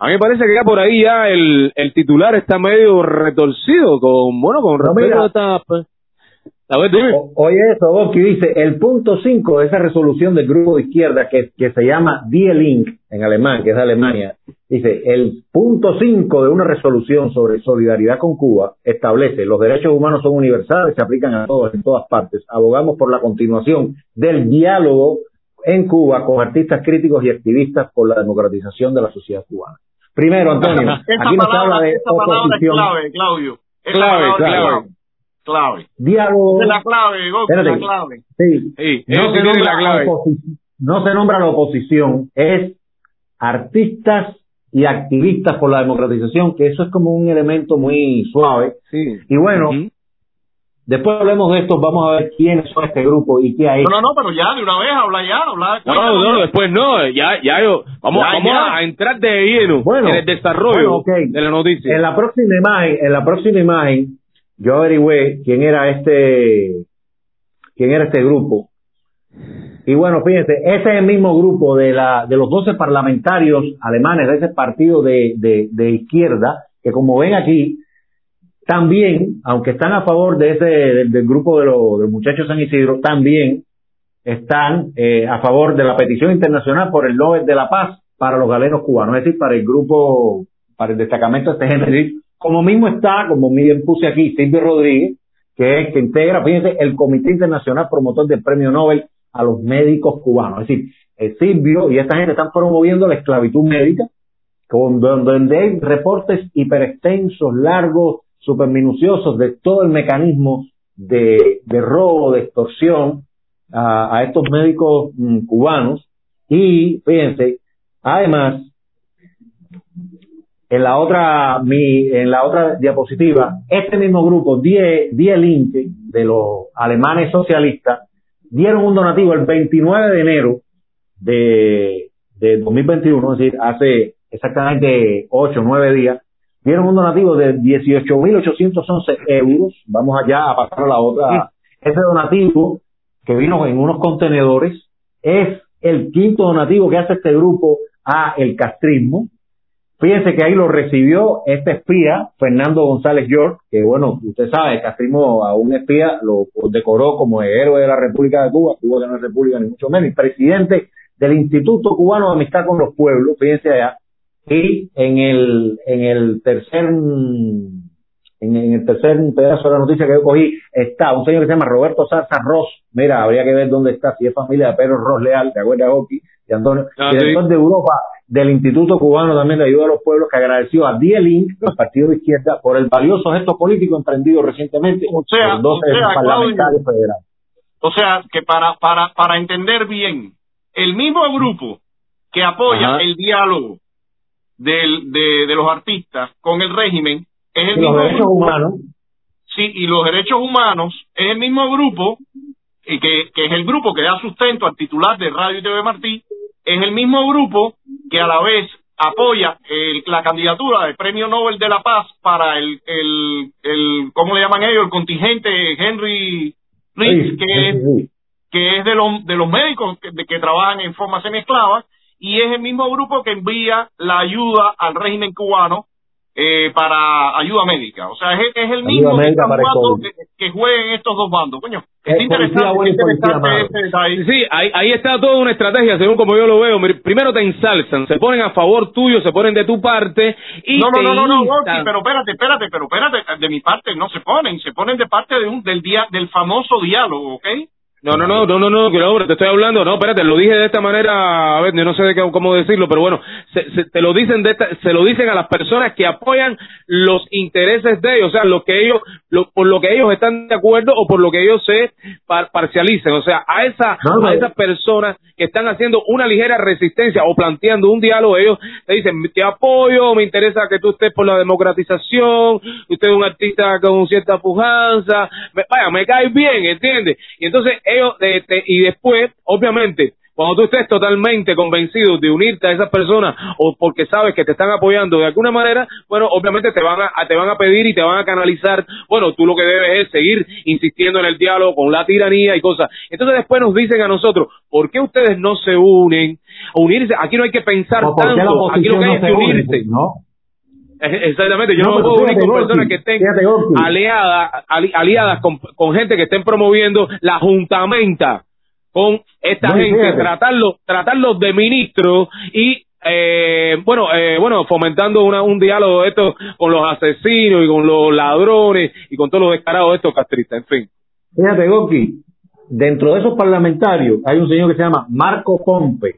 A mí me parece que ya por ahí ya el, el titular está medio retorcido con, bueno, con respecto a pues, A ver, dime. O- Oye eso, Boki dice, el punto 5 de esa resolución del grupo de izquierda que, que se llama Die Link en alemán, que es de Alemania, dice, el punto 5 de una resolución sobre solidaridad con Cuba establece, los derechos humanos son universales, se aplican a todos en todas partes. Abogamos por la continuación del diálogo en Cuba con artistas críticos y activistas por la democratización de la sociedad cubana. Primero, Antonio, [laughs] aquí no se habla palabra, de esa palabra es clave, Claudio. Esa Clave, es clave. clave. Diálogo. Es la clave, Goku, la clave. Sí, Sí, no se, nombra la clave. no se nombra la oposición, es artistas y activistas por la democratización, que eso es como un elemento muy suave. Sí. Y bueno, Ujú. Después hablemos de esto, vamos a ver quiénes son este grupo y qué ha hecho. No, no, no, pero ya, de una vez, habla ya, habla. No, no, no, después no, ya, ya yo, vamos, Ya, vamos ya. a entrar de lleno Bueno, en el desarrollo bueno, de la noticia. En la próxima imagen, en la próxima imagen, yo averigüé quién era este, quién era este grupo. Y bueno, fíjense, ese es el mismo grupo de la, de los 12 parlamentarios alemanes de ese partido de, de, de izquierda, que como ven aquí, también, aunque están a favor de ese, del, grupo de los, muchachos San Isidro, también están eh, a favor de la petición internacional por el Nobel de la Paz para los galenos cubanos, es decir, para el grupo, para el destacamento de este género. Como mismo está, como bien puse aquí, Silvio Rodríguez, que es que integra, fíjense, el Comité Internacional Promotor del Premio Nobel a los médicos cubanos. Es decir, eh, Silvio y esta gente están promoviendo la esclavitud médica, con, donde hay reportes hiperextensos, largos, superminuciosos de todo el mecanismo de, robo, de extorsión a, a estos médicos mm, cubanos. Y fíjense, además, en la otra, mi, en la otra diapositiva, este mismo grupo, Die, Die Linke, de los alemanes socialistas, dieron un donativo el 29 de enero de, de 2021, es decir, hace exactamente 8 o 9 días, dieron un donativo de 18.811 euros. Vamos allá a pasar a la otra. Ese donativo que vino en unos contenedores es el quinto donativo que hace este grupo a el castrismo. Fíjense que ahí lo recibió este espía, Fernando González York, que bueno, usted sabe, el castrismo a un espía lo decoró como héroe de la República de Cuba, Cuba que no es república ni mucho menos, y presidente del Instituto Cubano de Amistad con los Pueblos, fíjense allá, y en el, en el tercer, en, el tercer pedazo de la noticia que yo cogí está un señor que se llama Roberto Sarza Ross, mira, habría que ver dónde está, si es familia de Pedro Ross Leal, ¿te acuerdas, Oki? Y Antonio, Ah, director sí. de Europa del Instituto Cubano también de Ayuda a los Pueblos, que agradeció a Die Link, el partido de izquierda, por el valioso gesto político emprendido recientemente O sea, por 12 o sea, parlamentarios federales. O sea, que para, para, para entender bien, el mismo grupo que apoya Ajá. el diálogo del, de, de los artistas con el régimen es el Y los mismo derechos grupo, humanos, sí, y los derechos humanos es el mismo grupo y que, que es el grupo que da sustento al titular de Radio y TV Martí, es el mismo grupo que a la vez apoya el- la candidatura del Premio Nobel de la Paz para el, el, el ¿cómo le llaman ellos? El contingente Henry Sí, que sí, es sí. que es de los, de los médicos que, de que trabajan en forma semiesclava, y es el mismo grupo que envía la ayuda al régimen cubano eh, para ayuda médica. O sea, es, es el mismo que, que, que, jueguen en estos dos bandos. Coño, Es interesante, policía interesante detalle. Sí, ahí, ahí está toda una estrategia, según como yo lo veo. Primero te ensalzan, se ponen a favor tuyo, se ponen de tu parte y No, no, te no, no, no, pero espérate, espérate, pero espérate, de mi parte no se ponen, se ponen de parte de un del día del famoso diálogo, ¿ok? No, no, no, no, no, no, que no, te estoy hablando, no, espérate, lo dije de esta manera, a ver, yo no sé de qué- cómo decirlo, pero bueno, se, se- te lo dicen de esta, se lo dicen a las personas que apoyan los intereses de ellos, o sea, lo que ellos, lo, por lo que ellos están de acuerdo o por lo que ellos se par- parcialicen, o sea, a esa, No, a esas personas que están haciendo una ligera resistencia o planteando un diálogo, ellos te dicen, te apoyo, me interesa que tú estés por la democratización, usted es un artista con cierta pujanza, me- vaya, me caes bien, ¿entiendes? Y entonces ellos, eh, te- y después, obviamente, cuando tú estés totalmente convencido de unirte a esas personas o porque sabes que te están apoyando de alguna manera, bueno, obviamente te van a, a- te van a pedir y te van a canalizar, bueno, tú lo que debes es seguir insistiendo en el diálogo con la tiranía y cosas. Entonces después nos dicen a nosotros, ¿por qué ustedes no se unen? Unirse, aquí no hay que pensar tanto, aquí lo que hay no es que unirse. ¿no? Eh, Exactamente, yo No, me puedo unir con personas que estén aliadas, ali- aliadas con, con gente que estén promoviendo la juntamenta con esta gente, tratarlos, tratarlos de ministros y eh, bueno, eh, bueno, fomentando una, un diálogo de esto con los asesinos y con los ladrones y con todos los descarados de estos castristas, en fin. Fíjate, Goki, dentro de esos parlamentarios hay un señor que se llama Marco Pompe,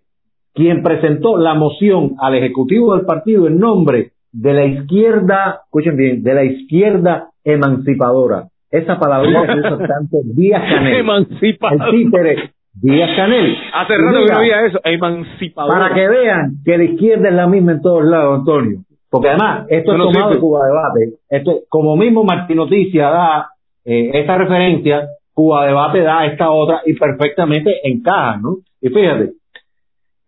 quien presentó la moción al Ejecutivo del partido en nombre de la izquierda, escuchen bien, de la izquierda emancipadora. Esa palabra que usa [laughs] tanto Díaz Canel. Emancipador. El títere Díaz Canel. Hace rato que no había eso, emancipador. Para que vean que la izquierda es la misma en todos lados, Antonio. Porque además, esto es tomado sí, de. Cuba Debate. Esto, como mismo Martín Noticia da eh, esta referencia, Cuba Debate da esta otra y perfectamente encaja, ¿no? Y fíjate,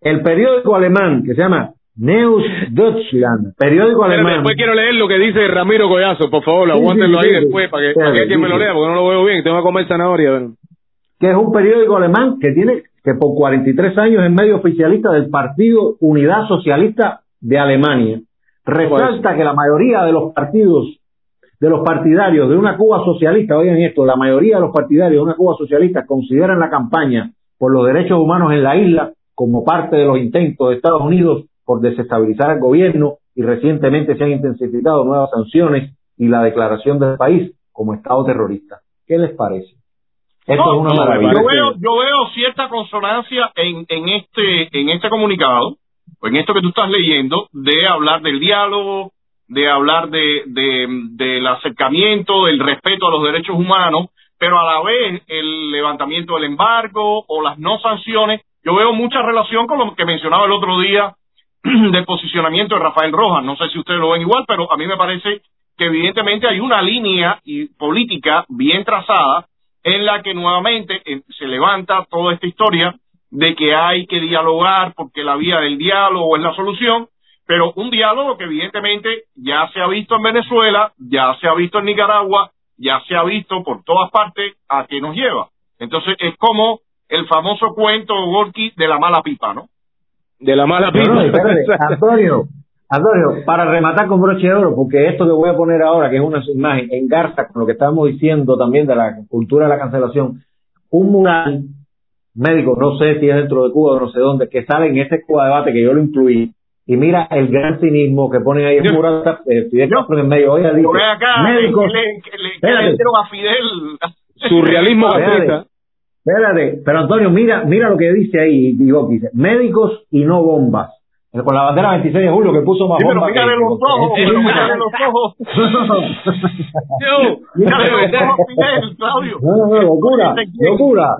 el periódico alemán que se llama Neus [laughs] Deutschland, periódico Espérate, alemán. después quiero leer lo que dice Ramiro Collazo, por favor, aguántenlo ahí después para que, para que Espérate, alguien me lo lea, porque no lo veo bien, tengo que comer zanahoria. bueno. que es un periódico alemán que tiene que por 43 años es medio oficialista del Partido Unidad Socialista de Alemania. Resalta que la mayoría de los partidos, de los partidarios de una Cuba socialista, oigan esto, la mayoría de los partidarios de una Cuba socialista consideran la campaña por los derechos humanos en la isla como parte de los intentos de Estados Unidos por desestabilizar al gobierno y recientemente se han intensificado nuevas sanciones y la declaración del país como Estado terrorista. ¿Qué les parece? Esto No, es una no, maravilla. Yo veo, yo veo cierta consonancia en, en este, en este comunicado, o en esto que tú estás leyendo, de hablar del diálogo, de hablar de, de, del acercamiento, del respeto a los derechos humanos, pero a la vez el levantamiento del embargo o las no sanciones. Yo veo mucha relación con lo que mencionaba el otro día del posicionamiento de Rafael Rojas. No sé si ustedes lo ven igual, pero a mí me parece que evidentemente hay una línea y política bien trazada en la que nuevamente eh, se levanta toda esta historia de que hay que dialogar porque la vía del diálogo es la solución, pero un diálogo que evidentemente ya se ha visto en Venezuela, ya se ha visto en Nicaragua, ya se ha visto por todas partes a qué nos lleva. Entonces es como el famoso cuento Gorky de la mala pipa, ¿no? De la mala pipa. no, [laughs] Antonio, Antonio, para rematar con broche de oro, porque esto que voy a poner ahora, que es una imagen, engarza con lo que estábamos diciendo también de la cultura de la cancelación, un mural médico, no sé si es dentro de Cuba o no sé dónde, que sale en este Cuba debate que yo lo incluí, y mira el gran cinismo que ponen ahí en Yo- mural, eh, Fidel Castro en medio, oye, dice, acá, médicos, le, le- le dieron a Fidel. Surrealismo [laughs] Espérate. Espérate, pero Antonio, mira, mira lo que dice ahí, Digo, dice, médicos y no bombas. Con la bandera 26 de julio que puso más Sí, pero bombas mírale que- los ojos, [laughs] pero mírale los ojos. Yo, Mírale los ojos a Fidel, Claudio. No, no, locura, locura.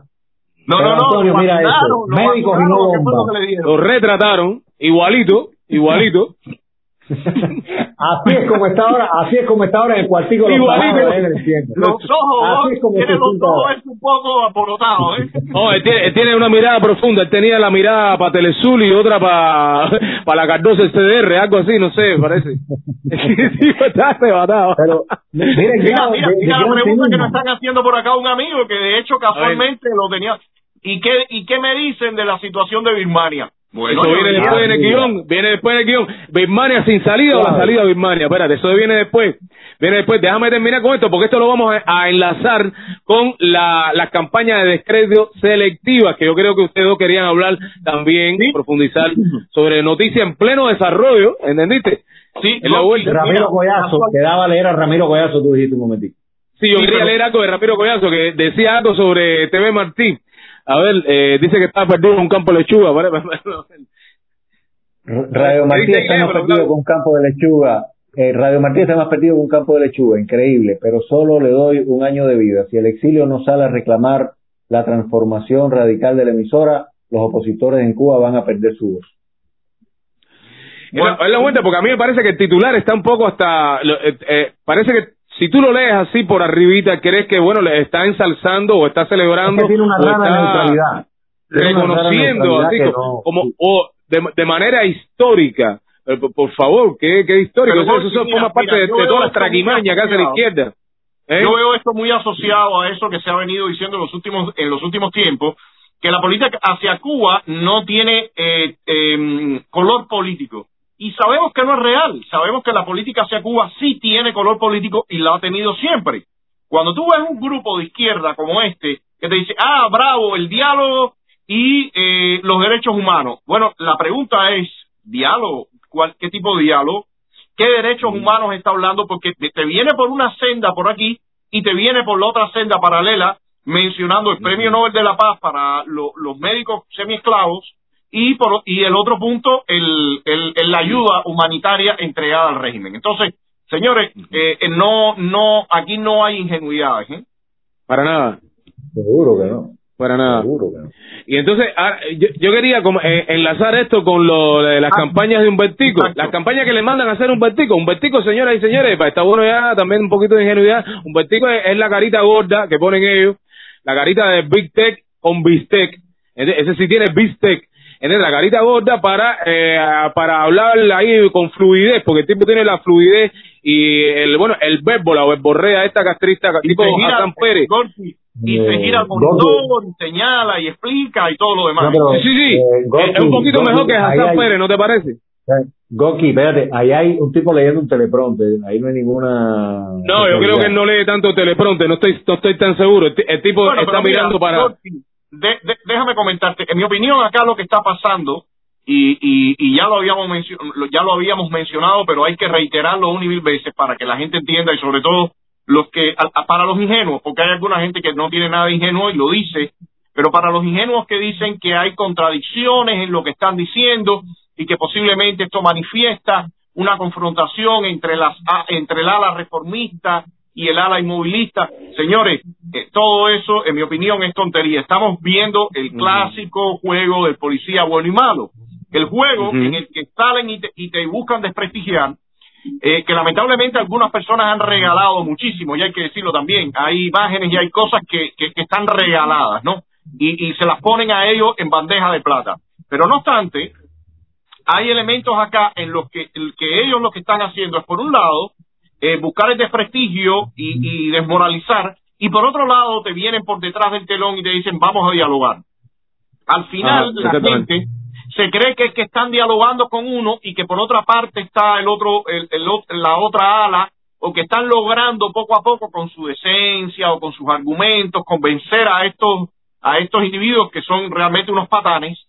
No, Pero, no, no. Antonio, mira lo médicos y no vacunaron, ¿qué fue lo bombas. lo retrataron, igualito, igualito. [laughs] [laughs] Así es como está ahora, así es como está ahora en el cuartico de los entiendo. Los ojos, Así es como tiene los ojos un poco aporotados, ¿eh? [laughs] No, él tiene, él tiene una mirada profunda. Él tenía la mirada para Telesul y otra para [laughs] la Cardoso CDR, algo así, no sé, parece. sí, está arrebatado. Pero miren, Mira, mira, de mira la pregunta que nos están haciendo por acá un amigo que de hecho casualmente lo tenía. ¿Y qué, ¿Y qué me dicen de la situación de Birmania? Bueno, eso viene después en el guion, viene después en el guion. Birmania sin salida o la salida de Birmania. Espérate, eso viene después. Viene después. Déjame terminar con esto porque esto lo vamos a, a enlazar con la, la campaña de descrédito selectiva que yo creo que ustedes dos querían hablar también, profundizar [laughs] sobre noticias en pleno desarrollo, ¿entendiste? Sí, En la vuelta. Ramiro Collazo, quedaba leer a Ramiro Collazo, tú dijiste un momentito. Sí, yo quería leer algo de Ramiro Collazo que decía algo sobre TV Martín. A ver, eh, dice que está perdido en un campo de lechuga. Para- para- para- R- Radio ¿Qué Martí está más perdido con un campo de lechuga. Eh, Radio Martí está más perdido con un campo de lechuga, increíble, pero solo le doy un año de vida. Si el exilio no sale a reclamar la transformación radical de la emisora, los opositores en Cuba van a perder su voz. Bueno, es la vuelta porque a mí me parece que el titular está un poco hasta lo- eh, eh, parece que si tú lo lees así por arribita crees que bueno le está ensalzando o está celebrando Es que tiene una o rara está neutralidad. Tiene una rara reconociendo neutralidad así como, no- como- o de, de manera histórica Eh, por, por favor ¿qué, qué histórico Pero, eso, eso mira, forma parte mira, de, de todas las traquimañas que hace la izquierda ¿Eh? Yo veo esto muy asociado a eso que se ha venido diciendo en los últimos en los últimos tiempos, que la política hacia Cuba no tiene eh, em, color político. Y sabemos que no es real, sabemos que la política hacia Cuba sí tiene color político y la ha tenido siempre. Cuando tú ves un grupo de izquierda como este, que te dice, ah, bravo, el diálogo y eh, los derechos humanos. Bueno, la pregunta es, ¿diálogo? ¿Cuál, ¿Qué tipo de diálogo? ¿Qué derechos humanos está hablando? Porque te, viene por una senda por aquí y te viene por la otra senda paralela mencionando el Premio Nobel de la Paz para lo- los médicos semiesclavos y por y el otro punto el, el- el- la ayuda humanitaria entregada al régimen. Entonces, señores, eh, eh, no no aquí no hay ingenuidades, ¿eh? para nada Seguro que no. para nada Seguro que no. Y entonces, ah, yo, yo quería como, eh, enlazar esto con lo de las Ah, campañas de Humbertico. exacto. Las campañas que le mandan a hacer Humbertico. Humbertico, señoras y señores, pa- está bueno ya también un poquito de ingenuidad. Humbertico es, es la carita gorda que ponen ellos, la carita de Big Tech con Bistec. Ese ese sí tiene Bistec. ¿Entiendes? La carita gorda para, eh, para hablar ahí con fluidez, porque el tipo tiene la fluidez y el, bueno, el verbo, la verborrea esta castrista, tipo se gira- Hassan Pérez. Gorky, y Eh, se gira con Gorky. todo, y señala y explica y todo lo demás. No, pero- Sí, sí, sí. Eh, Gorky, es un poquito mejor que Hassan hay- Pérez, ¿no te parece? Eh, Goki, espérate, ahí hay un tipo leyendo un teleprompter, ahí no hay ninguna... No, yo creo que él no lee tanto telepronte, no estoy, no estoy tan seguro. El, ti- el tipo Bueno, está mira, mirando para... Gorky, de- de- déjame comentarte. En mi opinión, acá lo que está pasando, y, y, y ya, lo habíamos ya lo habíamos mencionado, pero hay que reiterarlo una y mil veces para que la gente entienda y sobre todo los que, a- para los ingenuos, porque hay alguna gente que no tiene nada de ingenuo y lo dice, pero para los ingenuos que dicen que hay contradicciones en lo que están diciendo y que posiblemente esto manifiesta una confrontación entre las entre el ala reformista y el ala inmovilista. Señores, eh, todo eso, en mi opinión, es tontería. Estamos viendo el clásico juego del policía bueno y malo. El juego en el que salen y te, y te buscan desprestigiar, eh, que lamentablemente algunas personas han regalado muchísimo, y hay que decirlo también. Hay imágenes y hay cosas que, que, que están regaladas, ¿no? Y, y se las ponen a ellos en bandeja de plata. Pero no obstante, hay elementos acá en los que, el que ellos lo que están haciendo es, por un lado, eh, buscar el desprestigio y, y desmoralizar, y por otro lado te vienen por detrás del telón y te dicen vamos a dialogar. Al final Ajá, la gente se cree que es que están dialogando con uno y que por otra parte está el otro, el, el la otra ala, o que están logrando poco a poco con su decencia o con sus argumentos convencer a estos a estos individuos que son realmente unos patanes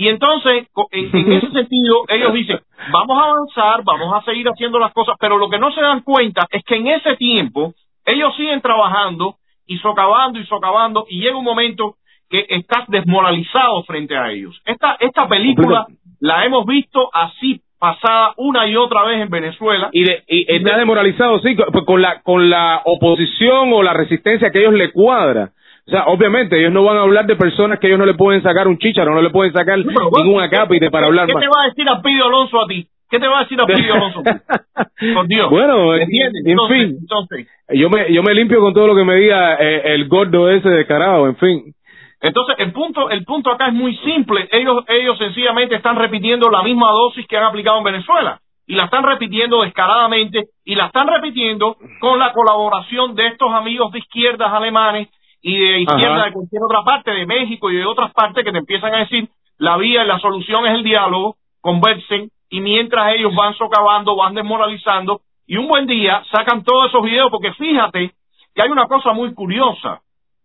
y entonces, en, en ese [laughs] sentido, ellos dicen, vamos a avanzar, vamos a seguir haciendo las cosas, pero lo que no se dan cuenta es que en ese tiempo ellos siguen trabajando y socavando y socavando y llega un momento que estás desmoralizado frente a ellos. Esta, esta película la hemos visto así pasada una y otra vez en Venezuela. Y, de, y está desmoralizado, sí, con, con la, con la oposición o la resistencia que ellos le cuadra. O sea, obviamente, ellos no van a hablar de personas que ellos no le pueden sacar un chícharo, no le pueden sacar bueno, ningún acápite para hablar ¿Qué más. te va a decir Alpidio Alonso a ti? ¿Qué te va a decir Alpidio Alonso? [laughs] Por Dios. Bueno, en, ¿Entiendes? en Entonces, fin, entonces, yo me, yo me limpio con todo lo que me diga eh, el gordo ese descarado, en fin. Entonces, el punto, el punto acá es muy simple. Ellos, ellos sencillamente están repitiendo la misma dosis que han aplicado en Venezuela. Y la están repitiendo descaradamente y la están repitiendo con la colaboración de estos amigos de izquierdas alemanes y de izquierda Ajá. de cualquier otra parte, de México y de otras partes que te empiezan a decir, la vía la solución es el diálogo, conversen, y mientras ellos van socavando, van desmoralizando, y un buen día sacan todos esos videos, porque fíjate que hay una cosa muy curiosa,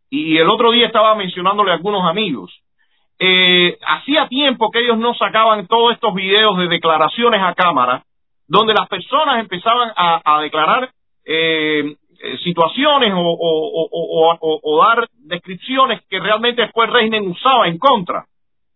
y el otro día estaba mencionándole a algunos amigos, eh, hacía tiempo que ellos no sacaban todos estos videos de declaraciones a cámara, donde las personas empezaban a, a declarar eh, eh, situaciones o, o, o, o, dar descripciones que realmente después régimen usaba en contra.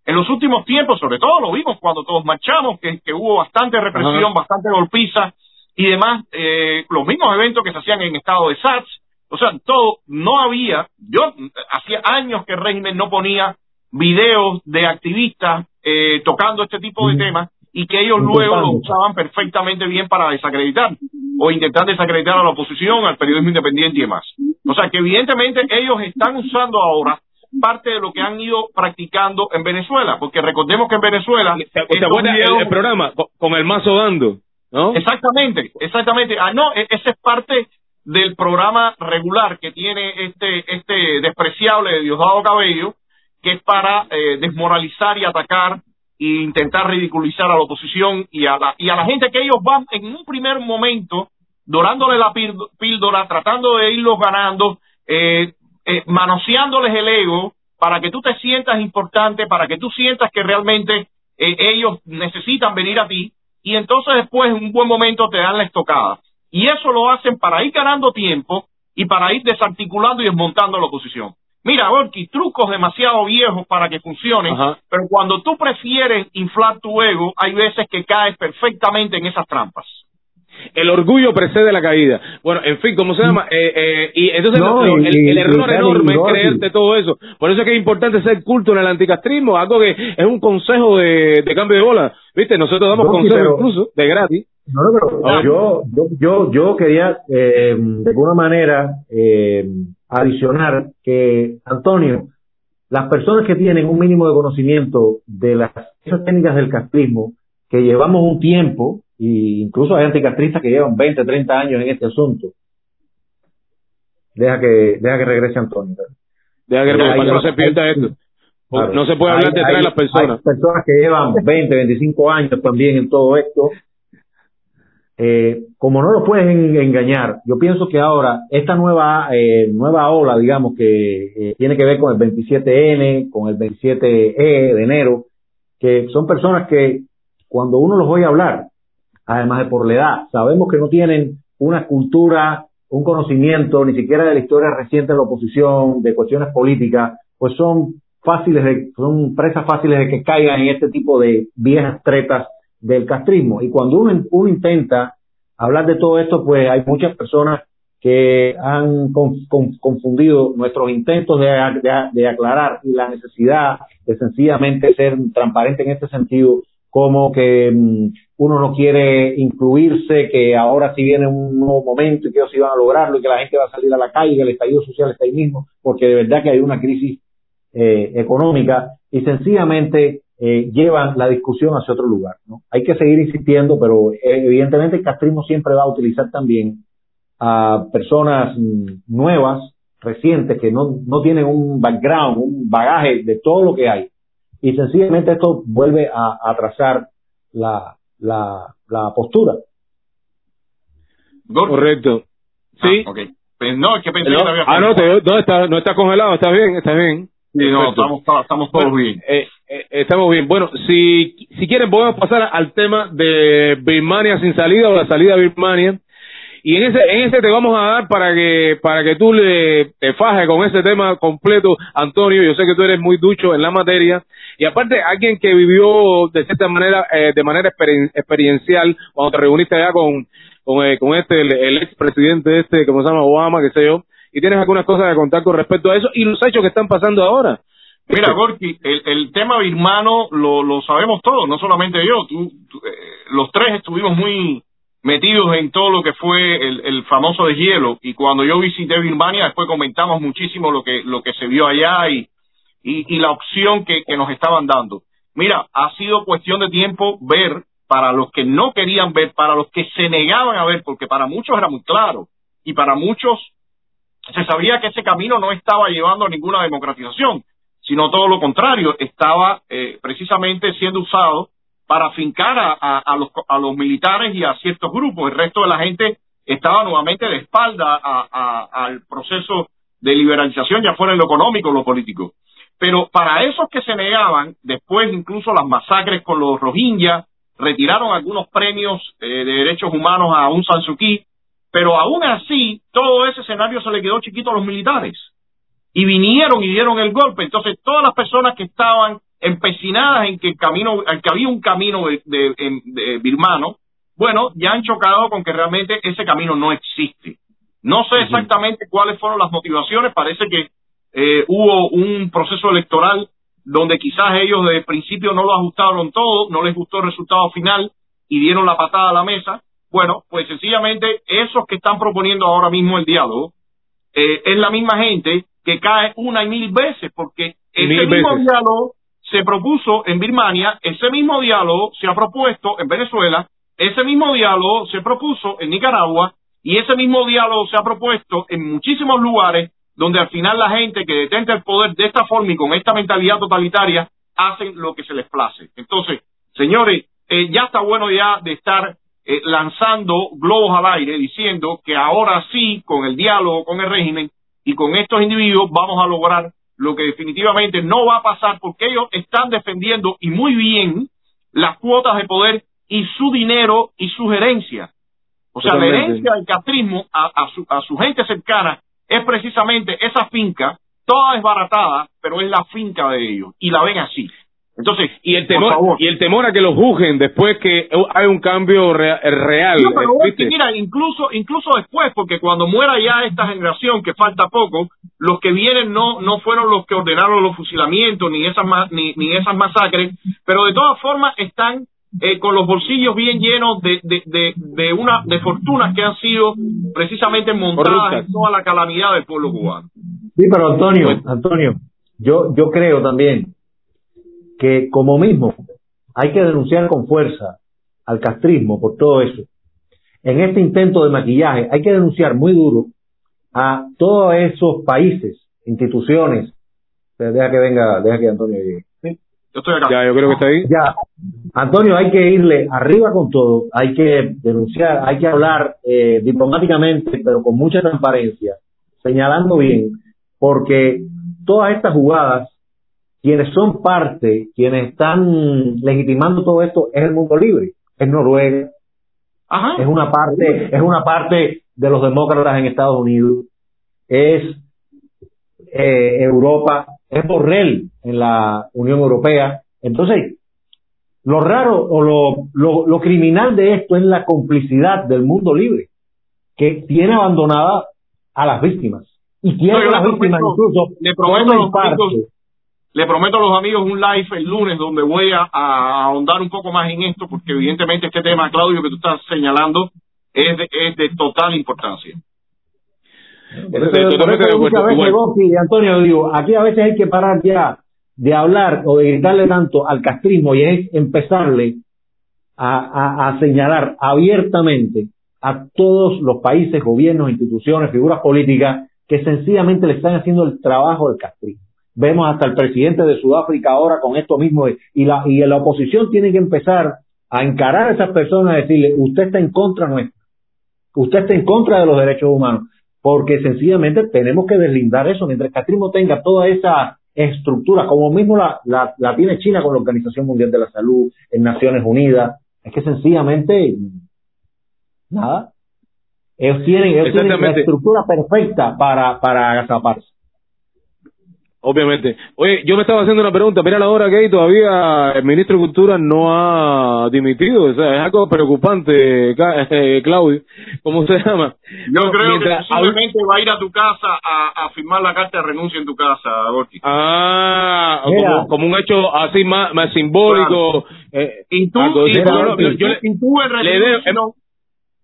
En los últimos tiempos, sobre todo lo vimos cuando todos marchamos, que, que hubo bastante represión, Ajá. bastante golpiza y demás, eh, los mismos eventos que se hacían en estado de SARS, o sea, todo, no había, yo hacía años que el régimen no ponía videos de activistas eh, tocando este tipo de Mm. temas y que ellos luego lo usaban perfectamente bien para desacreditar o intentar desacreditar a la oposición, al periodismo independiente y demás. O sea que evidentemente ellos están usando ahora parte de lo que han ido practicando en Venezuela, porque recordemos que en Venezuela ¿Te, te acuerdas el, videos- el programa con, el mazo dando? ¿No? Exactamente, exactamente. Ah, no, e- ese es parte del programa regular que tiene este este despreciable Diosdado Cabello, que es para eh, desmoralizar y atacar e intentar ridiculizar a la oposición y a la y a la gente que ellos van en un primer momento dorándole la píld- píldora, tratando de irlos ganando, eh, eh, manoseándoles el ego para que tú te sientas importante, para que tú sientas que realmente eh, ellos necesitan venir a ti y entonces después en un buen momento te dan la estocada. Y eso lo hacen para ir ganando tiempo y para ir desarticulando y desmontando la oposición. Mira, Gorky, trucos demasiado viejos para que funcionen, Ajá. pero cuando tú prefieres inflar tu ego, hay veces que caes perfectamente en esas trampas. El orgullo precede la caída. Bueno, en fin, ¿cómo se llama? Eh, eh, y entonces No, lo- y- el, error enorme es creerte todo eso. Por eso es que es importante ser culto en el anticastrismo, algo que es un consejo de, de cambio de bola. ¿Viste? Nosotros damos No, consejos pero- incluso de gratis. No, no, pero A ver. yo, yo, yo, yo quería eh, de alguna manera eh, adicionar que, Antonio, las personas que tienen un mínimo de conocimiento de las esas técnicas del castrismo, que llevamos un tiempo, y incluso hay anticastristas que llevan 20, 30 años en este asunto. Deja que, deja que regrese Antonio. Deja que que no se pierda esto. Claro. No se puede hablar detrás de las personas. Hay personas que llevan 20, 25 años también en todo esto. Eh, como no lo puedes en- engañar, yo pienso que ahora esta nueva eh, nueva ola, digamos, que eh, tiene que ver con el 27N, con el 27E de enero, que son personas que cuando uno los oye hablar, además de por la edad, sabemos que no tienen una cultura, un conocimiento, ni siquiera de la historia reciente de la oposición, de cuestiones políticas, pues son fáciles, de, son presas fáciles de que caigan en este tipo de viejas tretas del castrismo. Y cuando uno, uno intenta hablar de todo esto, pues hay muchas personas que han con- con- confundido nuestros intentos de aclarar y la necesidad de sencillamente ser transparente en este sentido, como que mm, uno no quiere incluirse, que ahora sí viene un nuevo momento y que ellos sí van a lograrlo y que la gente va a salir a la calle, que el estallido social está ahí mismo, porque de verdad que hay una crisis eh, económica y sencillamente eh, llevan la discusión hacia otro lugar. ¿no? Hay que seguir insistiendo, pero eh, evidentemente el castrismo siempre va a utilizar también a personas mm, nuevas, recientes, que no, no tienen un background, un bagaje de todo lo que hay. Y sencillamente esto vuelve a, a atrasar la, la, la postura. Correcto. Sí. Ah, ok. Pues no, es que pensé No, que te había ah, no, te, no, está, no está congelado, está bien, está bien. Sí, no, estamos, estamos todos Bueno, bien. eh, eh, estamos bien. Bueno, si, si quieren podemos pasar al tema de Birmania sin salida o la salida de Birmania. Y en ese, en ese te vamos a dar para que, para que tú le, te fajes con ese tema completo, Antonio. Yo sé que tú eres muy ducho en la materia. Y aparte, alguien que vivió de cierta manera, eh, de manera experien- experiencial, cuando te reuniste allá con, con, eh, con este, el, el expresidente este, como se llama Obama, qué sé yo. Y tienes algunas cosas que contar con respecto a eso y los hechos que están pasando ahora. Mira, Gorky, el, el tema birmano lo, lo sabemos todos, no solamente yo. Tú, eh, los tres estuvimos muy metidos en todo lo que fue el, el famoso deshielo y cuando yo visité Birmania después comentamos muchísimo lo que lo que se vio allá y, y, y la opción que, que nos estaban dando. Mira, ha sido cuestión de tiempo ver para los que no querían ver, para los que se negaban a ver, porque para muchos era muy claro y para muchos se sabía que ese camino no estaba llevando a ninguna democratización. sino todo lo contrario, estaba eh, precisamente siendo usado para fincar a, a, a los, a los militares y a ciertos grupos. El resto de la gente estaba nuevamente de espalda a- al proceso de liberalización, ya fuera en lo económico o lo político. Pero para esos que se negaban, después incluso las masacres con los Rohingya, retiraron algunos premios eh, de derechos humanos a Aung San Suu Kyi, pero aún así todo ese escenario se le quedó chiquito a los militares y vinieron y dieron el golpe. Entonces todas las personas que estaban empecinadas en que el camino, en que había un camino de, de birmano, bueno, ya han chocado con que realmente ese camino no existe. No sé exactamente cuáles fueron las motivaciones, parece que eh, hubo un proceso electoral donde quizás ellos de principio no lo ajustaron todo, no les gustó el resultado final y dieron la patada a la mesa. Bueno, pues sencillamente esos que están proponiendo ahora mismo el diálogo eh, es la misma gente que cae una y mil veces, porque ese Mil mismo veces. diálogo se propuso en Birmania, ese mismo diálogo se ha propuesto en Venezuela, ese mismo diálogo se propuso en Nicaragua y ese mismo diálogo se ha propuesto en muchísimos lugares donde al final la gente que detenta el poder de esta forma y con esta mentalidad totalitaria hacen lo que se les place. Entonces, señores, eh, ya está bueno ya de estar eh, lanzando globos al aire diciendo que ahora sí, con el diálogo con el régimen y con estos individuos vamos a lograr lo que definitivamente no va a pasar porque ellos están defendiendo y muy bien las cuotas de poder y su dinero y su gerencia. O sea, la herencia del castrismo a, a su, a su gente cercana es precisamente esa finca, toda desbaratada, pero es la finca de ellos y la ven así. Entonces, y el por temor favor. y el temor a que los juzguen después que hay un cambio rea- real No, pero es que ¿viste? mira, incluso, incluso después, porque cuando muera ya esta generación, que falta poco, los que vienen no, no fueron los que ordenaron los fusilamientos ni esas, ma- ni, ni esas masacres, pero de todas formas están eh, con los bolsillos bien llenos de, de, de, de una, de fortunas que han sido precisamente montadas Corruptas. en toda la calamidad del pueblo cubano. Sí, pero Antonio, Antonio, yo, yo creo también que como mismo hay que denunciar con fuerza al castrismo por todo eso. En este intento de maquillaje hay que denunciar muy duro a todos esos países, instituciones. Deja que venga, deja que Antonio llegue. Yo estoy acá. ya yo creo que está ahí Ya, Antonio, hay que irle arriba con todo, hay que denunciar, hay que hablar eh, diplomáticamente, pero con mucha transparencia, señalando bien, porque todas estas jugadas, quienes son parte, quienes están legitimando todo esto, es el mundo libre, es Noruega, Ajá. es una parte, es una parte de los demócratas en Estados Unidos, es eh, Europa, es Borrell en la Unión Europea. Entonces, lo raro o lo, lo, lo criminal de esto es la complicidad del mundo libre, que tiene abandonada a las víctimas. Y tiene No, a las víctimas incluso le prometo Le prometo a los amigos un live el lunes donde voy a, a ahondar un poco más en esto, porque evidentemente este tema, Claudio, que tú estás señalando, es de, es de total importancia. De acuerdo, muchas veces. Goki y Antonio, digo, aquí a veces hay que parar ya de hablar o de gritarle tanto al castrismo y es empezarle a, a- a señalar abiertamente a todos los países, gobiernos, instituciones, figuras políticas que sencillamente le están haciendo el trabajo del castrismo. Vemos hasta el presidente de Sudáfrica ahora con esto mismo y la, y la oposición tiene que empezar a encarar a esas personas y decirle, usted está en contra nuestra, usted está en contra de los derechos humanos, porque sencillamente tenemos que deslindar eso, mientras el castrismo tenga toda esa estructura, como mismo la, la, la tiene China con la Organización Mundial de la Salud, en Naciones Unidas, es que sencillamente nada. Ellos tienen, ellos tienen la estructura perfecta para, para agazaparse. Obviamente. Oye, yo me estaba haciendo una pregunta. Mira la hora que hay, todavía el ministro de Cultura no ha dimitido. O sea, es algo preocupante, eh, Claudio. ¿Cómo se llama? Yo No, creo mientras- que posiblemente va a ir a tu casa a, a firmar la carta de renuncia en tu casa, Gorky. Ah, como, como un hecho así más, más simbólico. eh, Y tú, y No, yo- yo le- y tú en le debo- retribución,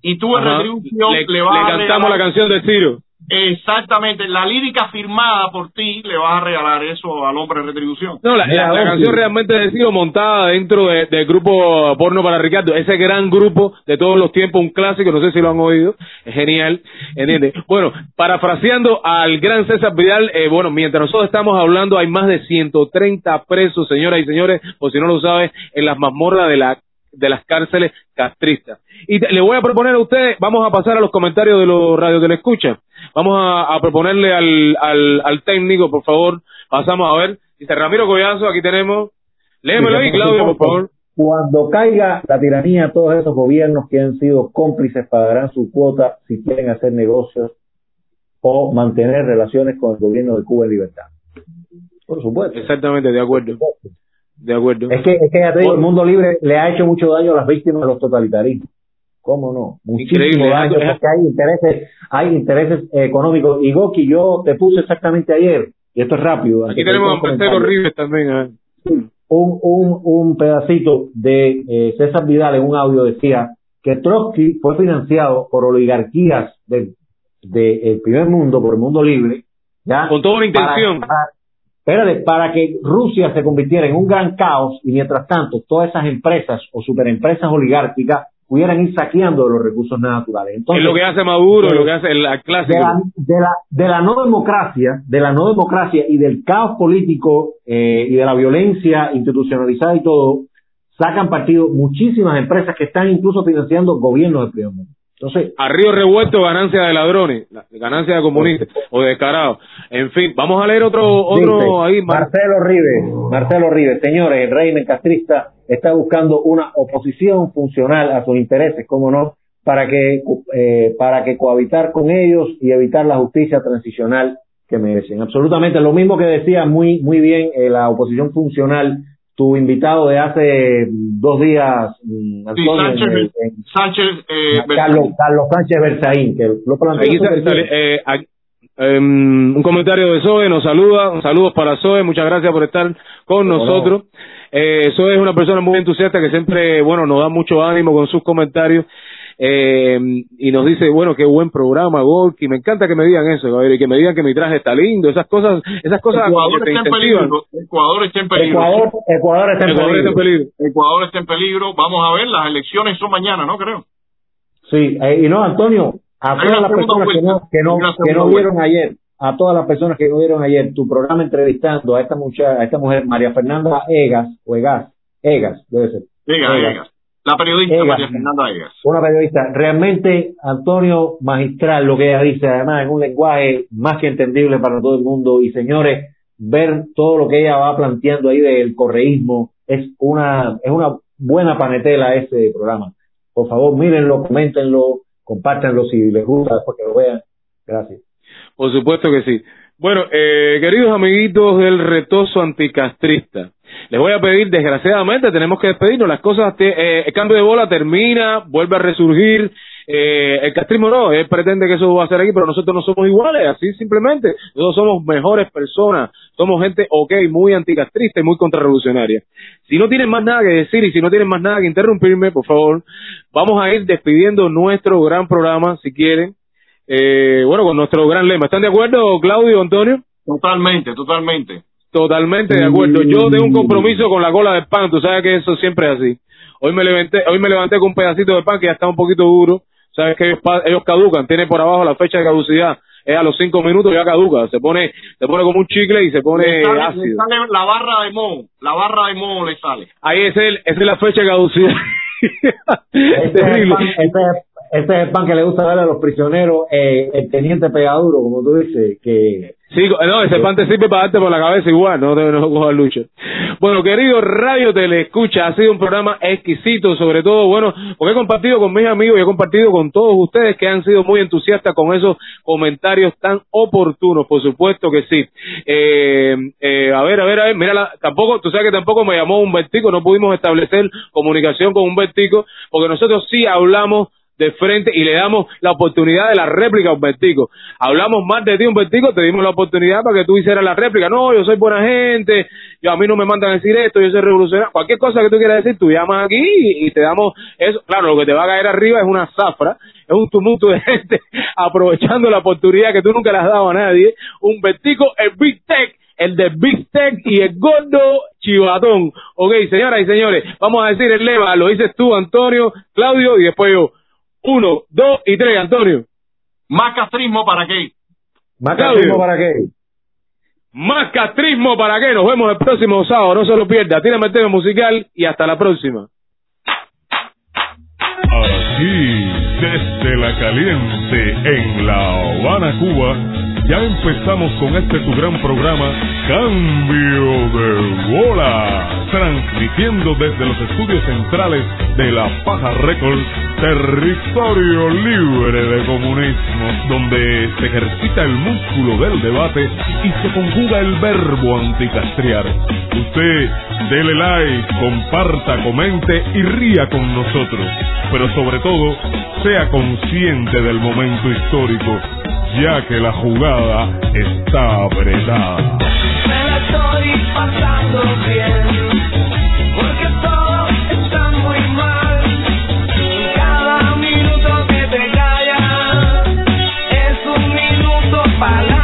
y tú en Ajá. retribución le, le vas le a cantamos la regalar- canción de Ciro. Exactamente, la lírica firmada por ti le vas a regalar eso al hombre de retribución. No, la, canción realmente ha sido montada dentro de- del grupo Porno para Ricardo, ese gran grupo de todos los tiempos, un clásico, no sé si lo han oído, es genial, ¿entiendes? Bueno, parafraseando al gran César Vidal, eh, bueno, mientras nosotros estamos hablando, hay más de 130 presos, señoras y señores, por si no lo sabes, en las mazmorras de la de las cárceles castristas. Y te- le voy a proponer a ustedes, vamos a pasar a los comentarios de los radios de la escucha. Vamos a, a proponerle al, al, al técnico, por favor, pasamos a ver. Dice Ramiro Collazo, aquí tenemos. Léemelo ahí, Claudio, por favor. Cuando caiga la tiranía, todos esos gobiernos que han sido cómplices pagarán su cuota si quieren hacer negocios o mantener relaciones con el gobierno de Cuba en libertad. Por supuesto. Exactamente, de acuerdo. De acuerdo. Es que, es que ya te digo, el mundo libre le ha hecho mucho daño a las víctimas de los totalitarismos. ¿Cómo no? Muchísimo daño porque hay intereses, hay intereses eh, económicos. Y Goki, yo te puse exactamente ayer, y esto es rápido. Aquí tenemos a Marcelo comentarios, Rives también. un, un, un pedacito de eh, César Vidal en un audio decía que Trotsky fue financiado por oligarquías del de, el primer mundo, por el mundo libre, ¿ya? Con toda una intención. Para, para- espérate, para que Rusia se convirtiera en un gran caos y mientras tanto todas esas empresas o superempresas oligárquicas pudieran ir saqueando los recursos naturales. Entonces, es lo que hace Maduro, lo que hace el de clásico. la, de la, de la no democracia, de la no democracia y del caos político eh, y de la violencia institucionalizada y todo, sacan partido muchísimas empresas que están incluso financiando gobiernos del primer mundo. Entonces, A río revuelto, ganancia de ladrones, la- ganancia de comunistas o de descarados. En fin, vamos a leer otro, otro dice, ahí. Mar- Marcelo Rives, Marcelo Rives, señores, el régimen castrista está buscando una oposición funcional a sus intereses, cómo no, para que, eh, para que cohabitar con ellos y evitar la justicia transicional que merecen. Absolutamente lo mismo que decía muy, muy bien eh, la oposición funcional, tu invitado de hace dos días, Sí, Antonio, en Sánchez, el- en- Sánchez eh, Carlos, Carlos Sánchez Berzaín, que lo planteó eh, em, un comentario de Zoe, nos saluda, saludos para Zoe, muchas gracias por estar con no. nosotros. Eh, Zoe es una persona muy entusiasta que siempre, bueno, nos da mucho ánimo con sus comentarios. Eh, y nos dice, bueno, qué buen programa, Gorky, me encanta que me digan eso, Gabriel, y que me digan que mi traje está lindo, esas cosas, esas cosas Ecuador que te está en incentivan. peligro. Ecuador está en peligro. Ecuador, Ecuador está en Ecuador está en peligro. Ecuador está en peligro. Vamos a ver, las elecciones son mañana, ¿no? Creo. Sí, eh, y no, Antonio, a todas las personas que no, que no, que vieron ayer, a todas las personas que no vieron ayer tu programa entrevistando a esta muchacha, a esta mujer, María Fernanda Egas, o Egas, Egas, debe ser, Egas, Egas. Egas. La periodista Egas. María Fernanda Egas. una periodista, realmente, Antonio, magistral lo que ella dice, además en un lenguaje más que entendible para todo el mundo, y señores, ver todo lo que ella va planteando ahí del correísmo, es una, es una buena panetela ese programa. Por favor, mírenlo, coméntenlo, compártanlo si les gusta, después que lo vean. Gracias. Por supuesto que sí. Bueno, eh, queridos amiguitos del retoso anticastrista, les voy a pedir, desgraciadamente, tenemos que despedirnos. Las cosas, eh, el cambio de bola termina, vuelve a resurgir. Eh, el castrismo no, él pretende que eso va a ser aquí, pero nosotros no somos iguales, así simplemente. Nosotros somos mejores personas, somos gente, ok, muy anticastrista y muy contrarrevolucionaria. Si no tienen más nada que decir y si no tienen más nada que interrumpirme, por favor, vamos a ir despidiendo nuestro gran programa, si quieren. Eh, bueno, con nuestro gran lema. ¿Están de acuerdo, Claudio, Antonio? Totalmente, totalmente. Totalmente de acuerdo. Yo tengo un compromiso con la cola del pan, tú sabes que eso siempre es así. Hoy me levanté, hoy me levanté con un pedacito de pan que ya está un poquito duro. Sabes que ellos, caducan, tiene por abajo la fecha de caducidad. Es a los cinco minutos ya caduca, se pone, se pone como un chicle y se pone Le sale, le ácido. sale la barra de moho. La barra de moho le sale. Ahí es el, esa es la fecha de caducidad. Ese [laughs] es, el Terrible. pan, ese es- ese es el pan que le gusta dar a los prisioneros, eh, el teniente pegaduro, como tú dices, que Sí, no, ese pan te sirve para darte por la cabeza igual, no te no cojas lucha. Bueno, querido Radio Telescucha, ha sido un programa exquisito, sobre todo, bueno, porque he compartido con mis amigos y he compartido con todos ustedes que han sido muy entusiastas con esos comentarios tan oportunos, por supuesto que sí. Eh, eh, a ver, a ver, a ver, mira, la- tampoco, tú sabes que tampoco me llamó un vertico, no pudimos establecer comunicación con un vertico, porque nosotros sí hablamos de frente y le damos la oportunidad de la réplica a Humbertico. Hablamos más de ti, Humbertico, te dimos la oportunidad para que tú hicieras la réplica. No, yo soy buena gente, yo a mí no me mandan a decir esto, yo soy revolucionario. Cualquier cosa que tú quieras decir, tú llamas aquí y, te damos eso. Claro, lo que te va a caer arriba es una zafra es un tumulto de [laughs] gente aprovechando la oportunidad que tú nunca le has dado a nadie. Un vertico, el Big Tech, el de Big Tech y el gordo chivatón. Ok, señoras y señores, vamos a decir el lema, lo dices tú, Antonio, Claudio, y después yo. Uno, dos y tres, Antonio. Más castrismo para qué. ¿Más castrismo para qué? Más castrismo para que nos vemos el próximo sábado, no se lo pierda. Tírame el tema musical y hasta la próxima. Aquí, desde la caliente, en La Habana, Cuba, ya empezamos con este tu gran programa, Cambio de Bola, transmitiendo desde los estudios centrales de La Paja Records, territorio libre de comunismo, donde se ejercita el músculo del debate y se conjuga el verbo anticastriar. Usted, dele like, comparta, comente y ría con nosotros, pero sobre todo, sea consciente del momento histórico, ya que la jugada está apretada. Me la estoy pasando bien, porque todo está muy mal. Cada minuto que te callas es un minuto para